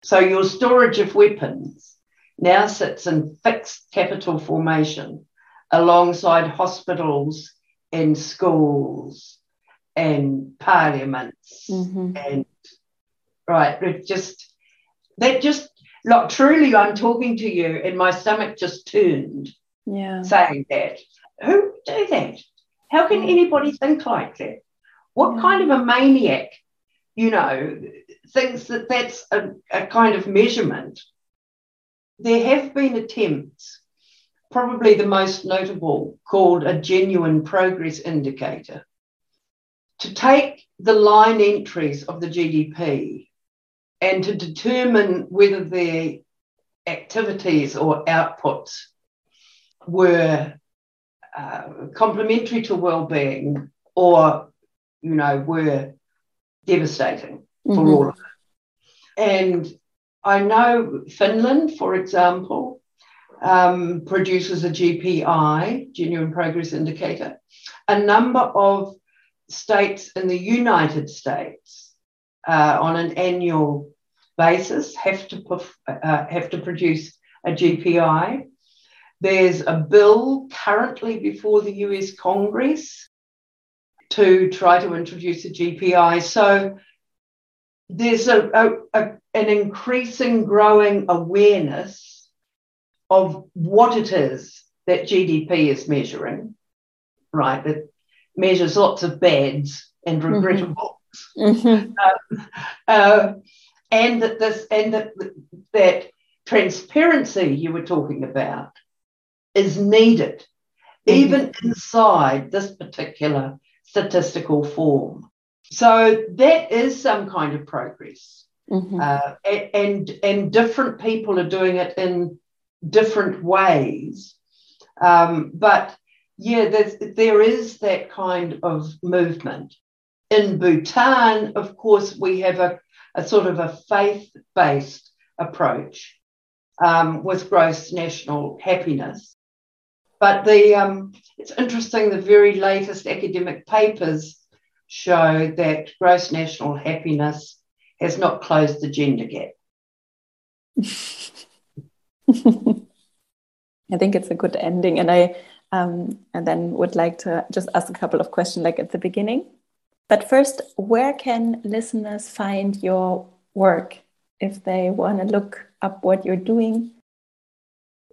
So your storage of weapons now sits in fixed capital formation alongside hospitals and schools and parliaments mm-hmm. and right it just that just like truly i'm talking to you and my stomach just turned yeah. saying that. Who do that? How can anybody think like that what kind of a maniac you know thinks that that's a, a kind of measurement there have been attempts probably the most notable, called a genuine progress indicator. To take the line entries of the GDP and to determine whether their activities or outputs were uh, complementary to well-being or you know were devastating mm-hmm. for all of us. and i know finland for example um, produces a GPI, Genuine Progress Indicator. A number of states in the United States uh, on an annual basis have to, uh, have to produce a GPI. There's a bill currently before the US Congress to try to introduce a GPI. So there's a, a, a an increasing growing awareness of what it is that GDP is measuring, right? It measures lots of bads and mm-hmm. regrettables. Mm-hmm. Um, uh, and that this and that that transparency you were talking about is needed mm-hmm. even inside this particular statistical form so that is some kind of progress mm-hmm. uh, and and different people are doing it in different ways. Um, but yeah, there is that kind of movement. In Bhutan, of course, we have a, a sort of a faith based approach um, with gross national happiness. But the, um, it's interesting, the very latest academic papers show that gross national happiness has not closed the gender gap. I think it's a good ending, and I um, and then would like to just ask a couple of questions, like at the beginning. But first, where can listeners find your work if they want to look up what you're doing?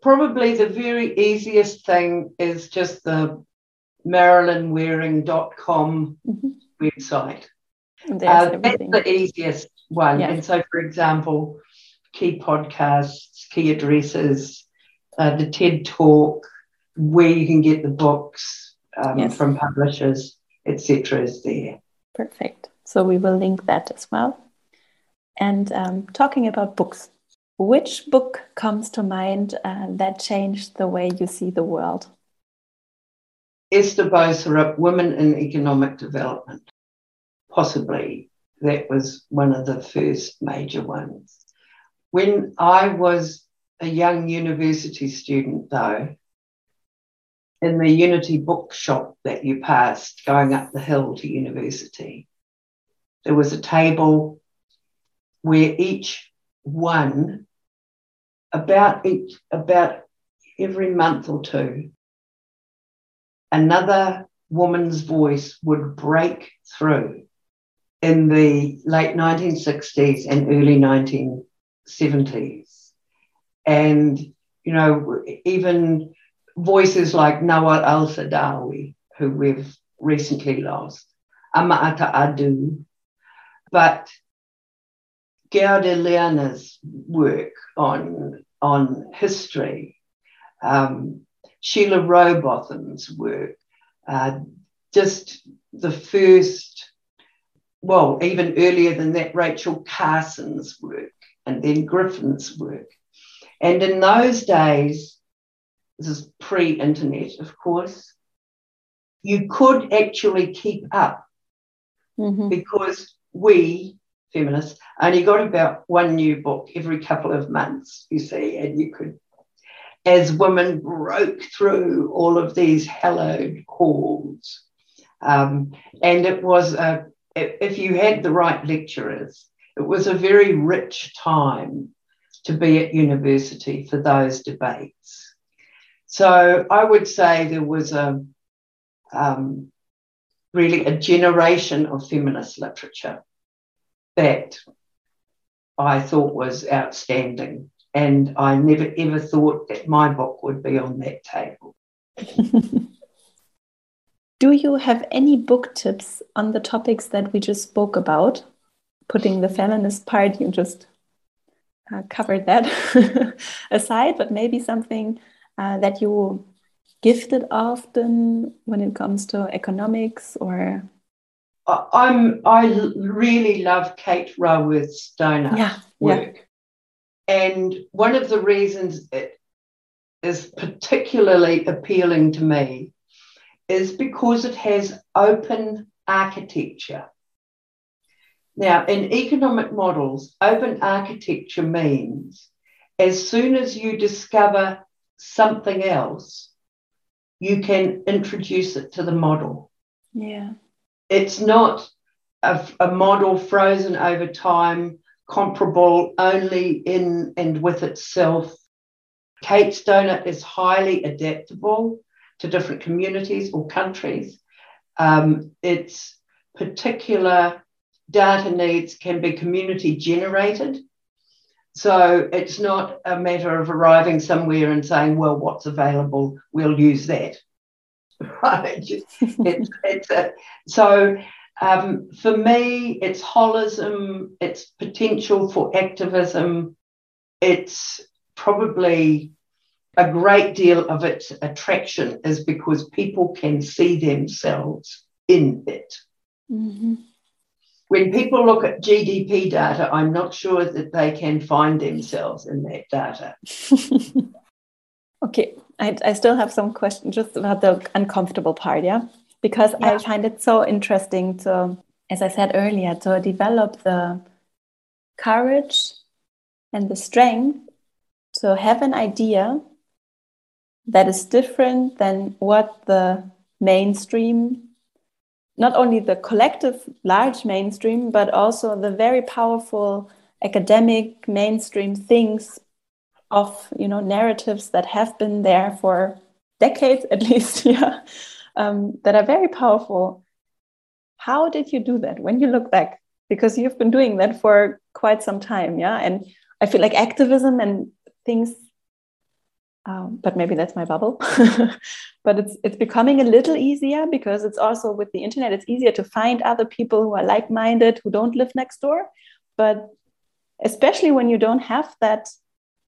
Probably the very easiest thing is just the marilynwaring.com mm-hmm. website. Uh, that's the easiest one. And so, for example, key podcasts, key addresses, uh, the TED Talk, where you can get the books um, yes. from publishers, etc., is there. Perfect. So we will link that as well. And um, talking about books, which book comes to mind uh, that changed the way you see the world? Esther Boserup, Women in Economic Development. Possibly that was one of the first major ones. When I was a young university student, though, in the Unity bookshop that you passed going up the hill to university, there was a table where each one, about each, about every month or two, another woman's voice would break through in the late 1960s and early 1970s and you know, even voices like Nawal Al Saadawi, who we've recently lost, Ama Ata Aidoo, but Gerda Lerner's work on, on history, um, Sheila Rowbotham's work, uh, just the first, well, even earlier than that, Rachel Carson's work, and then Griffin's work. And in those days, this is pre internet, of course, you could actually keep up mm-hmm. because we, feminists, only got about one new book every couple of months, you see, and you could, as women broke through all of these hallowed halls. Um, and it was, a, if you had the right lecturers, it was a very rich time to be at university for those debates. So I would say there was a um, really a generation of feminist literature that I thought was outstanding. And I never ever thought that my book would be on that table. Do you have any book tips on the topics that we just spoke about? Putting the feminist part, you just uh, covered that aside, but maybe something uh, that you gifted often when it comes to economics or I'm I really love Kate Raworth's Doughnut yeah, work. Yeah. And one of the reasons it is particularly appealing to me is because it has open architecture. Now, in economic models, open architecture means as soon as you discover something else, you can introduce it to the model. Yeah. It's not a, a model frozen over time, comparable only in and with itself. Kate's Doughnut is highly adaptable to different communities or countries. Um, its particular data needs can be community generated. So it's not a matter of arriving somewhere and saying, well, what's available, we'll use that. Right? it's, it's a, so um, for me, it's holism, it's potential for activism, it's probably a great deal of its attraction is because people can see themselves in it. Mm-hmm when people look at GDP data, I'm not sure that they can find themselves in that data. okay, I, I, still have some questions just about the uncomfortable part, yeah? Because yeah. I find it so interesting to, as I said earlier, to develop the courage and the strength to have an idea that is different than what the mainstream not only the collective large mainstream, but also the very powerful academic mainstream things of you know narratives that have been there for decades at least, yeah, um, that are very powerful. How did you do that when you look back? Because you've been doing that for quite some time, yeah, and I feel like activism and things um, but maybe that's my bubble. but it's it's becoming a little easier because it's also with the internet. It's easier to find other people who are like-minded who don't live next door. But especially when you don't have that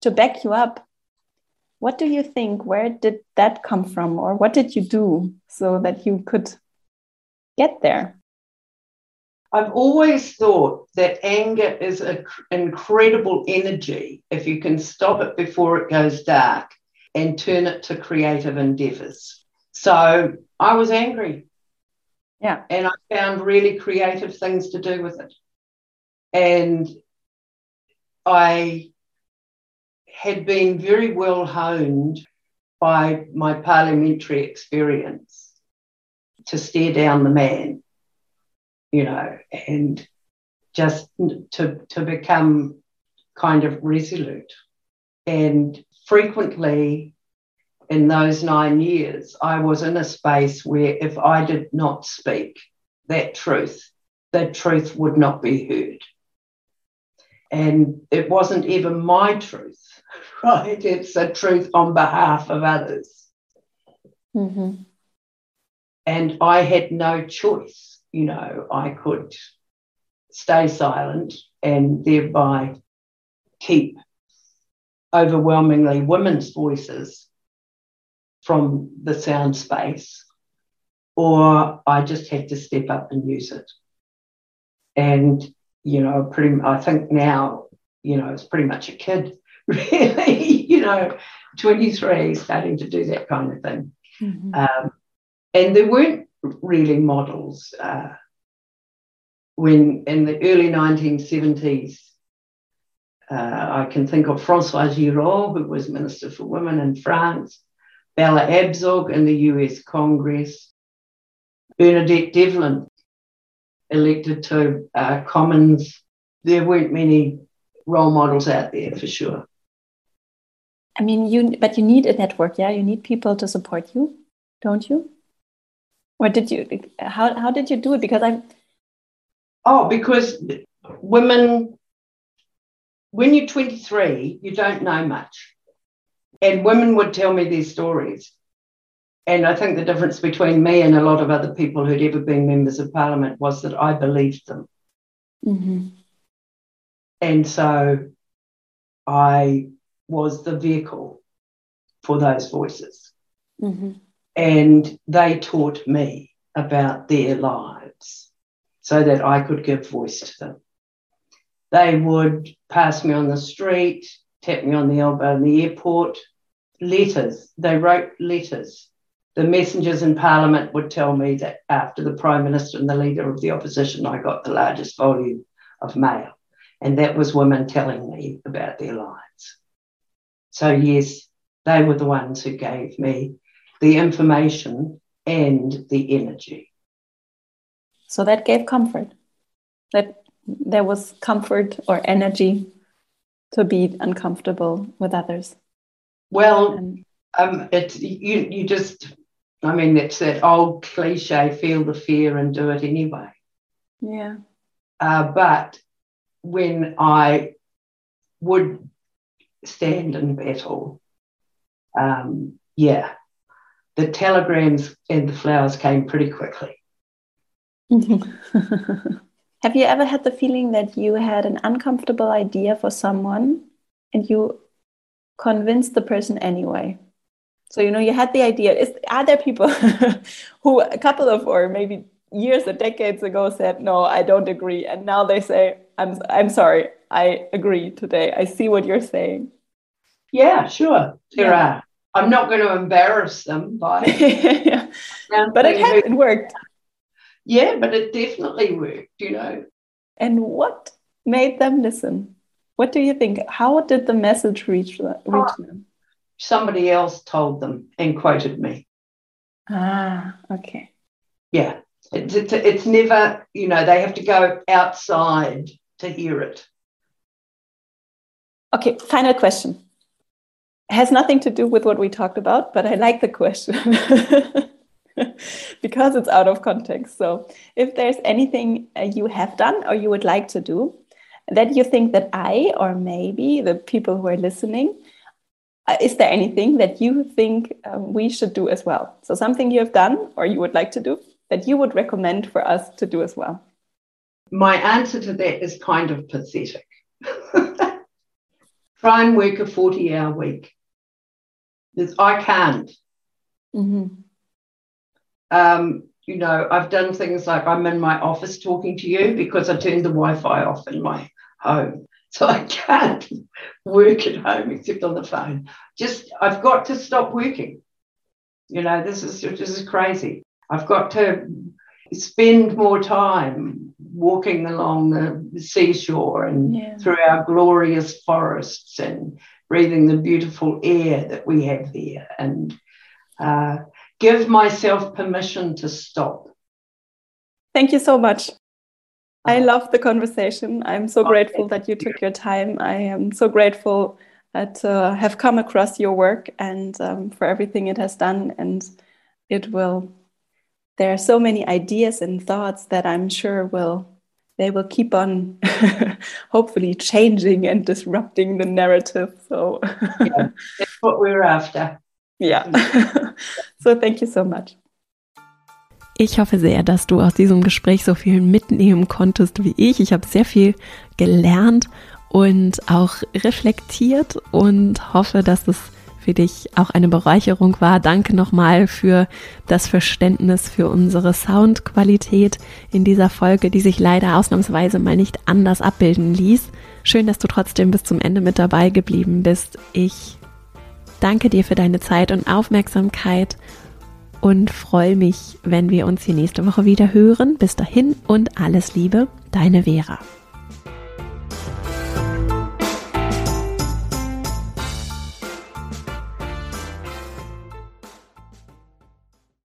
to back you up, what do you think? Where did that come from, or what did you do so that you could get there? I've always thought that anger is an incredible energy if you can stop it before it goes dark and turn it to creative endeavors. So I was angry. Yeah. And I found really creative things to do with it. And I had been very well honed by my parliamentary experience to stare down the man, you know, and just to, to become kind of resolute. And frequently in those nine years, I was in a space where if I did not speak that truth, that truth would not be heard. And it wasn't even my truth. Right? It's a truth on behalf of others. Mm-hmm. And I had no choice. You know, I could stay silent and thereby keep overwhelmingly women's voices from the sound space, or I just had to step up and use it. And, you know, pretty, I think now, you know, it's pretty much a kid, really, you know, 23, starting to do that kind of thing. Mm-hmm. Um, and there weren't really models uh, when in the early 1970s. Uh, I can think of Françoise Giroud, who was Minister for Women in France, Bella Abzug in the US Congress, Bernadette Devlin elected to uh, Commons. There weren't many role models out there for sure. I mean, you but you need a network, yeah. You need people to support you, don't you? Or did you? How how did you do it? Because I'm. Oh, because women, when you're 23, you don't know much, and women would tell me their stories, and I think the difference between me and a lot of other people who'd ever been members of parliament was that I believed them. Mm-hmm. And so I was the vehicle for those voices. Mm-hmm. And they taught me about their lives so that I could give voice to them. They would pass me on the street, tap me on the elbow in the airport, letters. They wrote letters. The messengers in Parliament would tell me that after the Prime Minister and the Leader of the Opposition, I got the largest volume of mail. And that was women telling me about their lives. So, yes, they were the ones who gave me the information and the energy. So that gave comfort. That there was comfort or energy to be uncomfortable with others. Well, um, it's you. You just, I mean, it's that old cliche: feel the fear and do it anyway. Yeah. Uh, but when I would stand in battle, um, yeah, the telegrams and the flowers came pretty quickly. Have you ever had the feeling that you had an uncomfortable idea for someone and you convinced the person anyway? So, you know, you had the idea. Is, are there people who a couple of, or maybe years or decades ago said, no, I don't agree. And now they say, I'm, I'm sorry, I agree today. I see what you're saying. Yeah, sure. There yeah. are. I'm not going to embarrass them by. yeah. But it has, it worked. Yeah, but it definitely worked, you know. And what made them listen? What do you think? How did the message reach, reach oh, them? Somebody else told them and quoted me. Ah, okay. Yeah. It's, it's, it's never, you know, they have to go outside to hear it. Okay, final question has nothing to do with what we talked about, but I like the question because it's out of context. So, if there's anything uh, you have done or you would like to do that you think that I or maybe the people who are listening, uh, is there anything that you think um, we should do as well? So, something you have done or you would like to do that you would recommend for us to do as well? My answer to that is kind of pathetic. Try and work a 40 hour week. I can't. Mm-hmm. Um, you know, I've done things like I'm in my office talking to you because I turned the Wi Fi off in my home. So I can't work at home except on the phone. Just, I've got to stop working. You know, this is, this is crazy. I've got to spend more time walking along the seashore and yeah. through our glorious forests and breathing the beautiful air that we have here and uh, give myself permission to stop. Thank you so much. I uh-huh. love the conversation. I'm so grateful that you took your time. I am so grateful to uh, have come across your work and um, for everything it has done. And it will, there are so many ideas and thoughts that I'm sure will they will keep on hopefully changing and disrupting the narrative. So yeah, that's what we're after. Yeah. so thank you so much. Ich hoffe sehr, dass du aus diesem Gespräch so viel mitnehmen konntest wie ich. Ich habe sehr viel gelernt und auch reflektiert und hoffe, dass es für dich auch eine Bereicherung war. Danke nochmal für das Verständnis für unsere Soundqualität in dieser Folge, die sich leider ausnahmsweise mal nicht anders abbilden ließ. Schön, dass du trotzdem bis zum Ende mit dabei geblieben bist. Ich danke dir für deine Zeit und Aufmerksamkeit und freue mich, wenn wir uns hier nächste Woche wieder hören. Bis dahin und alles Liebe, deine Vera.